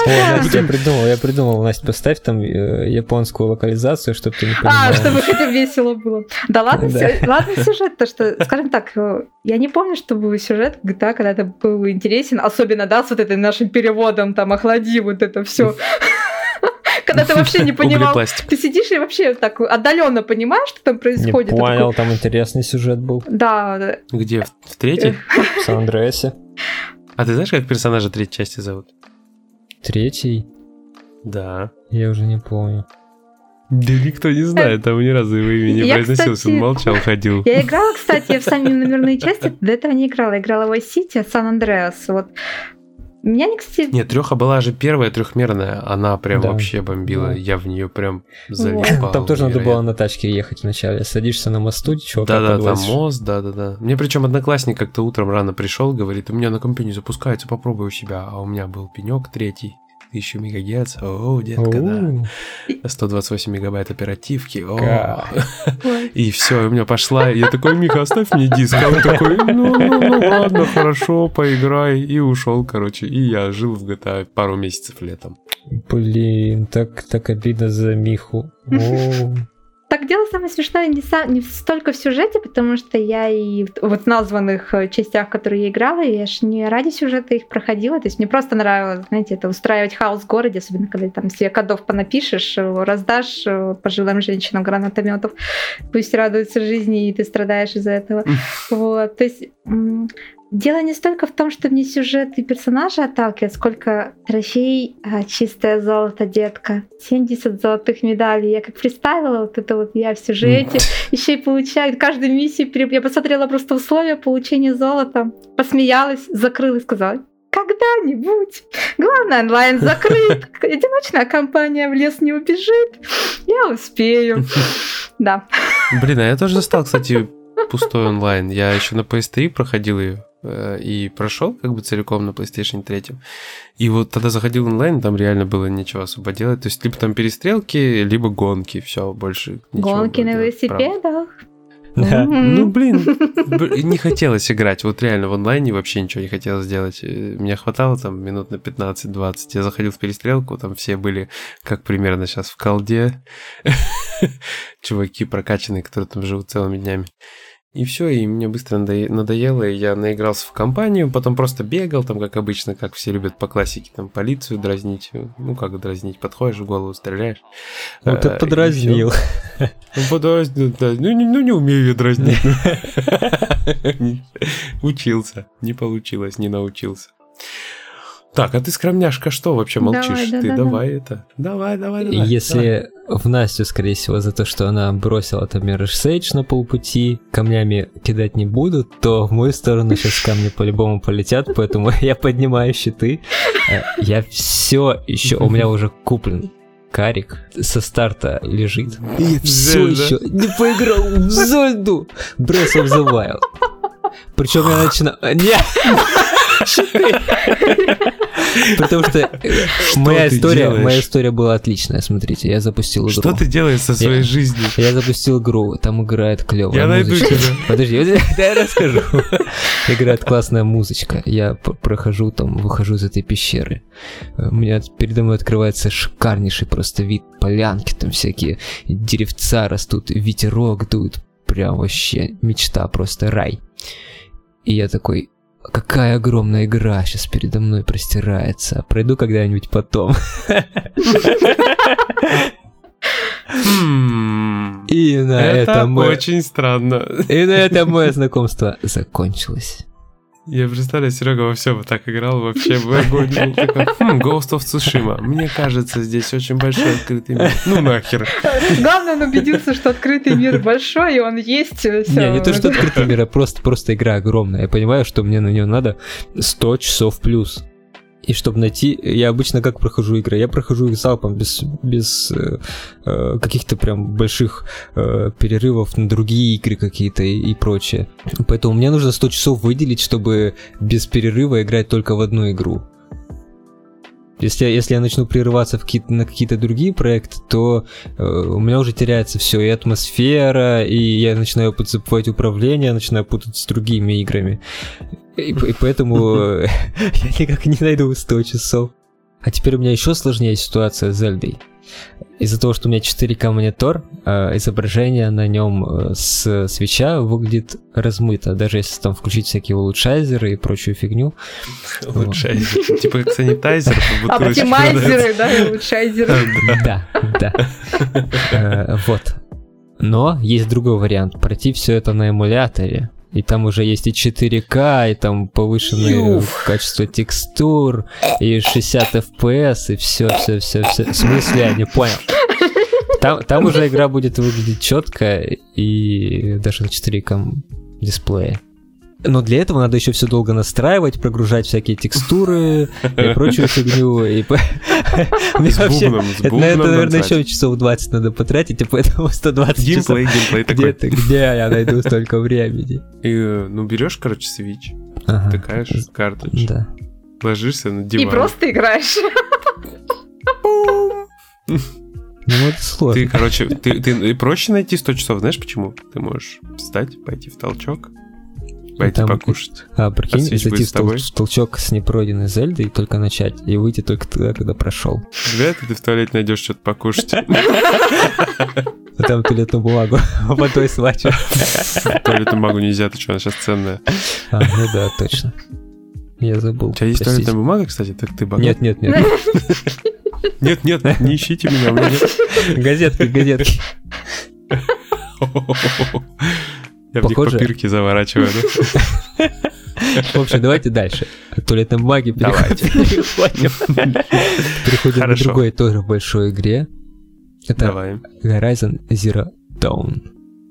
Я придумал, я придумал, Настя, поставь там э, японскую локализацию, чтобы ты не понимал. А, чтобы хотя весело было. Да ладно, ладно сюжет, то что, скажем так, э, я не помню, чтобы сюжет GTA когда-то был интересен, особенно, да, с вот этим нашим переводом, там, охлади вот это все когда ты вообще не понимал. Ты сидишь и вообще так отдаленно понимаешь, что там происходит. Не понял, там интересный сюжет был. Да. Где? В третьей? В Сан-Андреасе. А ты знаешь, как персонажа третьей части зовут? Третий? Да. Я уже не помню. Да никто не знает, там ни разу его имя не я, произносился, он молчал, ходил. Я играла, кстати, в сами номерные части, до этого не играла. Играла в Vice City, Сан Андреас. Вот меня не кстати... Нет, треха была же первая трехмерная, она прям да. вообще бомбила. Да. Я в нее прям залипал. Там тоже надо было на тачке ехать вначале. Садишься на мосту, чего Да, да, там мост, да, да, да. Мне причем одноклассник как-то утром рано пришел, говорит, у меня на компе не запускается, попробуй у себя. А у меня был пенек третий. 1000 мегагерц, о, детка, да. 128 мегабайт оперативки, о. И все, у меня пошла, я такой, Миха, оставь мне диск. А он такой, ну, ну, ну, ладно, хорошо, поиграй. И ушел, короче. И я жил в GTA пару месяцев летом. Блин, так, так обидно за Миху. О. Так дело самое смешное не, сам, не столько в сюжете, потому что я и вот в названных э, частях, которые я играла, я ж не ради сюжета их проходила. То есть мне просто нравилось, знаете, это устраивать хаос в городе, особенно когда там себе кодов понапишешь, э, раздашь э, пожилым женщинам гранатометов, пусть радуются жизни, и ты страдаешь из-за этого. Вот, то есть Дело не столько в том, что мне сюжет и персонажи отталкивают, сколько трофей, а, чистое золото, детка. 70 золотых медалей. Я как представила вот это вот я в сюжете, еще и получаю каждую миссию. Я посмотрела просто условия получения золота, посмеялась, закрыла и сказала, когда-нибудь. Главное, онлайн закрыт. Одиночная компания в лес не убежит. Я успею. Да. Блин, а я тоже стал, кстати, пустой онлайн. Я еще на PS3 проходил ее. Э, и прошел как бы целиком на PlayStation 3. И вот тогда заходил онлайн, там реально было ничего особо делать. То есть либо там перестрелки, либо гонки, все, больше. Гонки на велосипедах? Да. Ну, блин, не хотелось играть. Вот реально в онлайне вообще ничего не хотелось сделать. Э, мне хватало там минут на 15-20. Я заходил в перестрелку, там все были, как примерно сейчас в колде. Чуваки прокачанные, которые там живут целыми днями. И все, и мне быстро надоело, и я наигрался в компанию, потом просто бегал, там, как обычно, как все любят по классике, там, полицию дразнить. Ну, как дразнить, подходишь в голову, стреляешь. Ну, ты а, подразнил. Ну, подразнил, да. Ну, не, ну, не умею я дразнить. Учился, не получилось, не научился. Так, а ты, скромняшка, что вообще молчишь? Давай, да, ты да, давай да. это. Давай, давай, давай. Если давай. В Настю, скорее всего, за то, что она бросила там Mirror's Edge на полпути, камнями кидать не будут, то в мою сторону сейчас камни по-любому полетят, поэтому я поднимаю щиты. Э, я все еще, у меня уже куплен карик со старта лежит. И я все еще не поиграл в Зольду. Breath of the Wild. Причем я начинаю... Нет! Потому что моя история, моя история была отличная. Смотрите, я запустил игру. Что ты делаешь со своей жизнью? Я запустил игру, там играет клево. Я найду тебя. Подожди, я расскажу. Играет классная музычка. Я прохожу там, выхожу из этой пещеры. У меня передо мной открывается шикарнейший просто вид полянки, там всякие деревца растут, ветерок дует. Прям вообще мечта, просто рай. И я такой, какая огромная игра сейчас передо мной простирается. Пройду когда-нибудь потом. Хм. И на этом очень странно. И на этом мое знакомство закончилось. Я представляю, Серега во всем так играл, вообще в огонь был такой, хм, Ghost of Tsushima. Мне кажется, здесь очень большой открытый мир. Ну нахер. Главное, он убедился, что открытый мир большой, и он есть. Все. Не, не то, что открытый мир, а просто, просто игра огромная. Я понимаю, что мне на нее надо 100 часов плюс. И чтобы найти, я обычно как прохожу игры, я прохожу их залпом без, без э, э, каких-то прям больших э, перерывов на другие игры какие-то и, и прочее. Поэтому мне нужно 100 часов выделить, чтобы без перерыва играть только в одну игру. Если, если я начну прерываться в какие на какие-то другие проекты, то э, у меня уже теряется все, и атмосфера, и я начинаю забывать управление, начинаю путать с другими играми. И, и поэтому я никак не найду 100 часов. А теперь у меня еще сложнее ситуация с Зельдой. Из-за того, что у меня 4К монитор, э, изображение на нем э, с свеча выглядит размыто, даже если там включить всякие улучшайзеры и прочую фигню. Улучшайзеры, типа как санитайзер. Оптимайзеры, да, улучшайзеры. Да, да. Э, вот. Но есть другой вариант, пройти все это на эмуляторе, и там уже есть и 4К, и там повышенное Юф. качество текстур, и 60 FPS, и все, все, все, все. В смысле, я не понял. Там, там уже игра будет выглядеть четко и даже на 4К дисплее. Но для этого надо еще все долго настраивать, прогружать всякие текстуры и прочую фигню. И... С бубном, с бубном На это, наверное, еще часов 20 надо потратить, и поэтому 120 геймплей, часов. Геймплей такой. Где, где я найду столько времени? И, ну, берешь, короче, Switch, ага. тыкаешь картридж, да. ложишься на диван. И просто играешь. Ну, это сложно. Ты, короче, ты, ты проще найти 100 часов, знаешь почему? Ты можешь встать, пойти в толчок, Пойти там, покушать. А, прикинь, зайти в, тол- в толчок с непройденной Зельдой и только начать, и выйти только тогда, когда прошел. Вряд ли ты в туалете найдешь что-то покушать. А там туалетную бумагу водой слачу. Туалетную бумагу нельзя, ты что, она сейчас ценная. А, ну да, точно. Я забыл. У тебя есть туалетная бумага, кстати? Так ты богат? Нет, нет, нет. Нет, нет, не ищите меня. Газетки, газетки. Я Похоже... в них папирки заворачиваю? В общем, давайте дальше. От туалетной бумаги переходим. Переходим к другой тоже большой игре. Это Horizon Zero Dawn.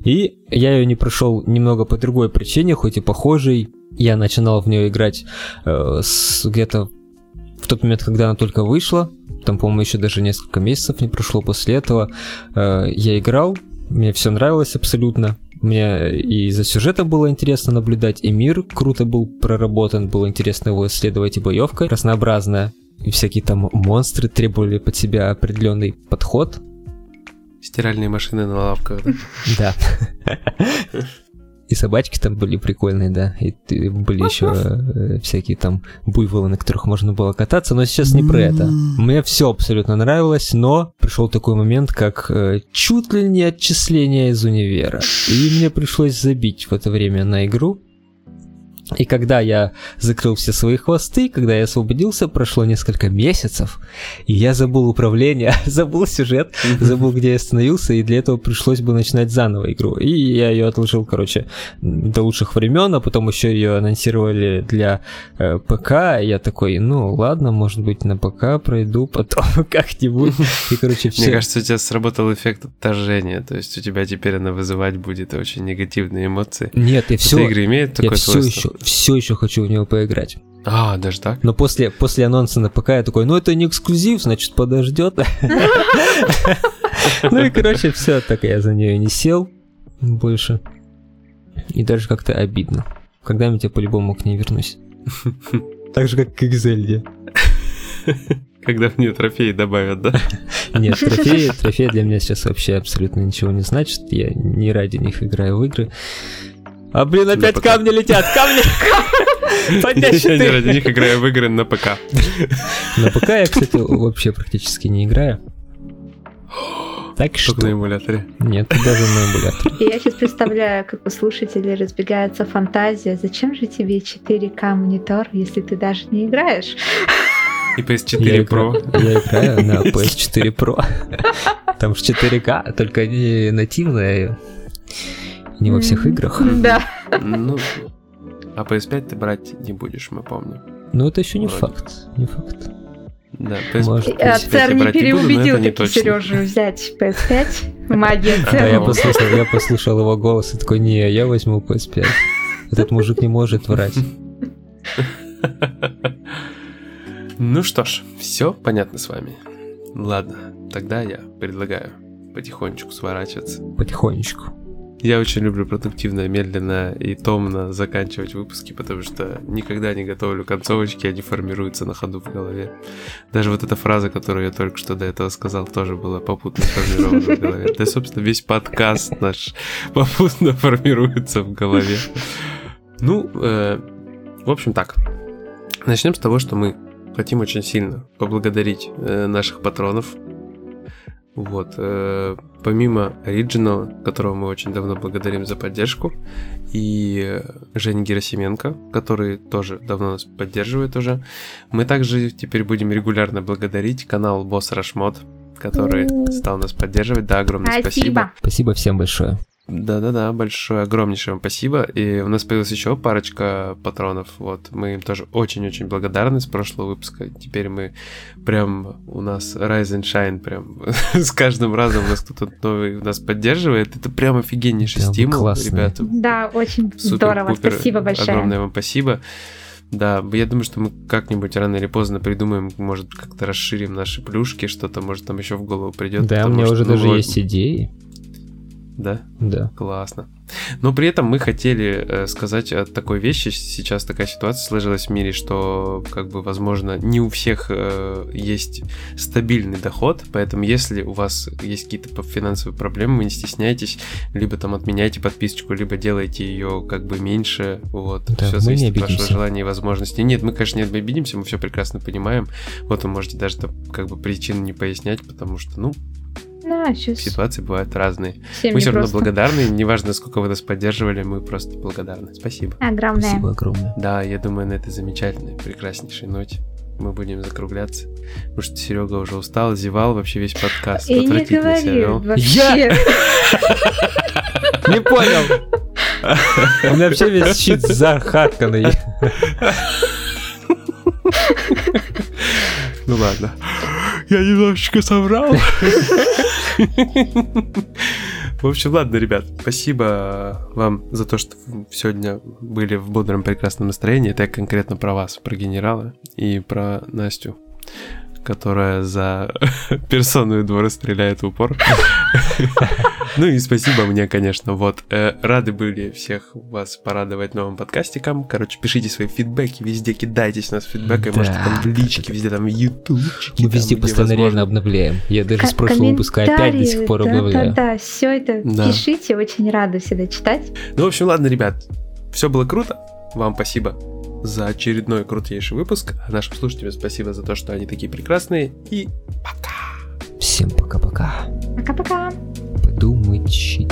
И я ее не прошел немного по другой причине, хоть и похожей. Я начинал в нее играть э, где-то в тот момент, когда она только вышла. Там, по-моему, еще даже несколько месяцев не прошло после этого. Э, я играл, мне все нравилось абсолютно. Мне и за сюжетом было интересно наблюдать, и мир круто был проработан, было интересно его исследовать, и боевка разнообразная, и всякие там монстры требовали под себя определенный подход. Стиральные машины на лавках. Да. И собачки там были прикольные, да. И были еще э, всякие там буйволы, на которых можно было кататься. Но сейчас не про это. Мне все абсолютно нравилось, но пришел такой момент, как э, чуть ли не отчисление из универа. И мне пришлось забить в это время на игру. И когда я закрыл все свои хвосты, когда я освободился, прошло несколько месяцев, и я забыл управление, забыл сюжет, забыл, где я остановился, и для этого пришлось бы начинать заново игру. И я ее отложил, короче, до лучших времен, а потом еще ее анонсировали для э, ПК, и я такой, ну ладно, может быть на ПК пройду потом как-нибудь. И, короче, все. Мне кажется, у тебя сработал эффект отторжения, то есть у тебя теперь она вызывать будет очень негативные эмоции. Нет, и все. Эта игра имеет такое я все еще все еще хочу в него поиграть. А, даже так? Но после, после анонса на ПК я такой, ну это не эксклюзив, значит подождет. Ну и короче, все, так я за нее не сел больше. И даже как-то обидно. Когда-нибудь я по-любому к ней вернусь. Так же, как к Экзельде. Когда в нее трофеи добавят, да? Нет, трофеи, трофеи для меня сейчас вообще абсолютно ничего не значит. Я не ради них играю в игры. А блин, опять камни летят, камни! Поднять Я не ради них играю в игры на ПК. На ПК я, кстати, вообще практически не играю. Так что... Только на эмуляторе. Нет, даже на эмуляторе. Я сейчас представляю, как у слушателей разбегается фантазия. Зачем же тебе 4К монитор, если ты даже не играешь? И PS4 я Pro. Играю, я играю на PS4 Pro. Там же 4К, только не нативная. Не во всех играх. Да. Ну, а PS5 ты брать не будешь, мы помним. Ну, это еще не Вроде. факт. Не факт. Да, PS, Может. PS5 Царь не переубедил не таки Сережу взять PS5. Магия Да, я послушал, я послушал его голос и такой, не, я возьму PS5. Этот мужик не может врать. Ну что ж, все понятно с вами. Ладно, тогда я предлагаю потихонечку сворачиваться. Потихонечку. Я очень люблю продуктивно, медленно и томно заканчивать выпуски, потому что никогда не готовлю концовочки, они формируются на ходу в голове. Даже вот эта фраза, которую я только что до этого сказал, тоже была попутно сформирована в голове. Да, собственно, весь подкаст наш попутно формируется в голове. Ну, э, в общем так. Начнем с того, что мы хотим очень сильно поблагодарить э, наших патронов, вот. Э, помимо Original, которого мы очень давно благодарим за поддержку, и Женя Герасименко, который тоже давно нас поддерживает уже, мы также теперь будем регулярно благодарить канал Босс Рашмод, который стал нас поддерживать. Да, огромное спасибо. Спасибо, спасибо всем большое. Да-да-да, большое, огромнейшее вам спасибо. И у нас появилась еще парочка патронов. Вот, мы им тоже очень-очень благодарны с прошлого выпуска. Теперь мы прям, у нас Rise and Shine прям с каждым разом у нас кто-то новый нас поддерживает. Это прям офигеннейший да, стимул, классные. ребята. Да, очень здорово, спасибо большое. Огромное вам спасибо. Да, я думаю, что мы как-нибудь рано или поздно придумаем, может, как-то расширим наши плюшки, что-то, может, там еще в голову придет. Да, у меня уже даже ну, есть идеи. Да? Да. Классно. Но при этом мы хотели э, сказать о такой вещи. Сейчас такая ситуация сложилась в мире, что, как бы, возможно, не у всех э, есть стабильный доход. Поэтому, если у вас есть какие-то финансовые проблемы, вы не стесняйтесь, либо там отменяйте подписочку, либо делайте ее как бы меньше. Вот. Да, все зависит от вашего желания и возможностей. Нет, мы, конечно, не обидимся, мы все прекрасно понимаем. Вот вы можете даже как бы причины не пояснять, потому что, ну, да, сейчас... Ситуации бывают разные. Всем мы все равно благодарны, неважно, сколько вы нас поддерживали, мы просто благодарны. Спасибо. Огромное. Спасибо огромное. Да, я думаю, на этой замечательной, прекраснейшей ноте мы будем закругляться. Потому что Серега уже устал, зевал вообще весь подкаст. И не говори вообще. Я... Не понял. У меня вообще весь щит захарканный. Ну ладно. Я немножечко соврал. В общем, ладно, ребят, спасибо вам за то, что сегодня были в бодром прекрасном настроении. Это я конкретно про вас, про генерала и про Настю которая за персону двора стреляет в упор. Ну и спасибо мне, конечно. Вот, э, рады были всех вас порадовать новым подкастиком. Короче, пишите свои фидбэки везде, кидайтесь нас фидбэком, можете там в личке, везде там в ютубчике. Мы везде постоянно обновляем. Я даже с прошлого выпуска опять до сих пор обновляю. Да, да, все это пишите, очень рада всегда читать. Ну, в общем, ладно, ребят, все было круто. Вам спасибо за очередной крутейший выпуск. А нашим слушателям спасибо за то, что они такие прекрасные. И пока. Всем пока-пока. Пока-пока. Подумайте.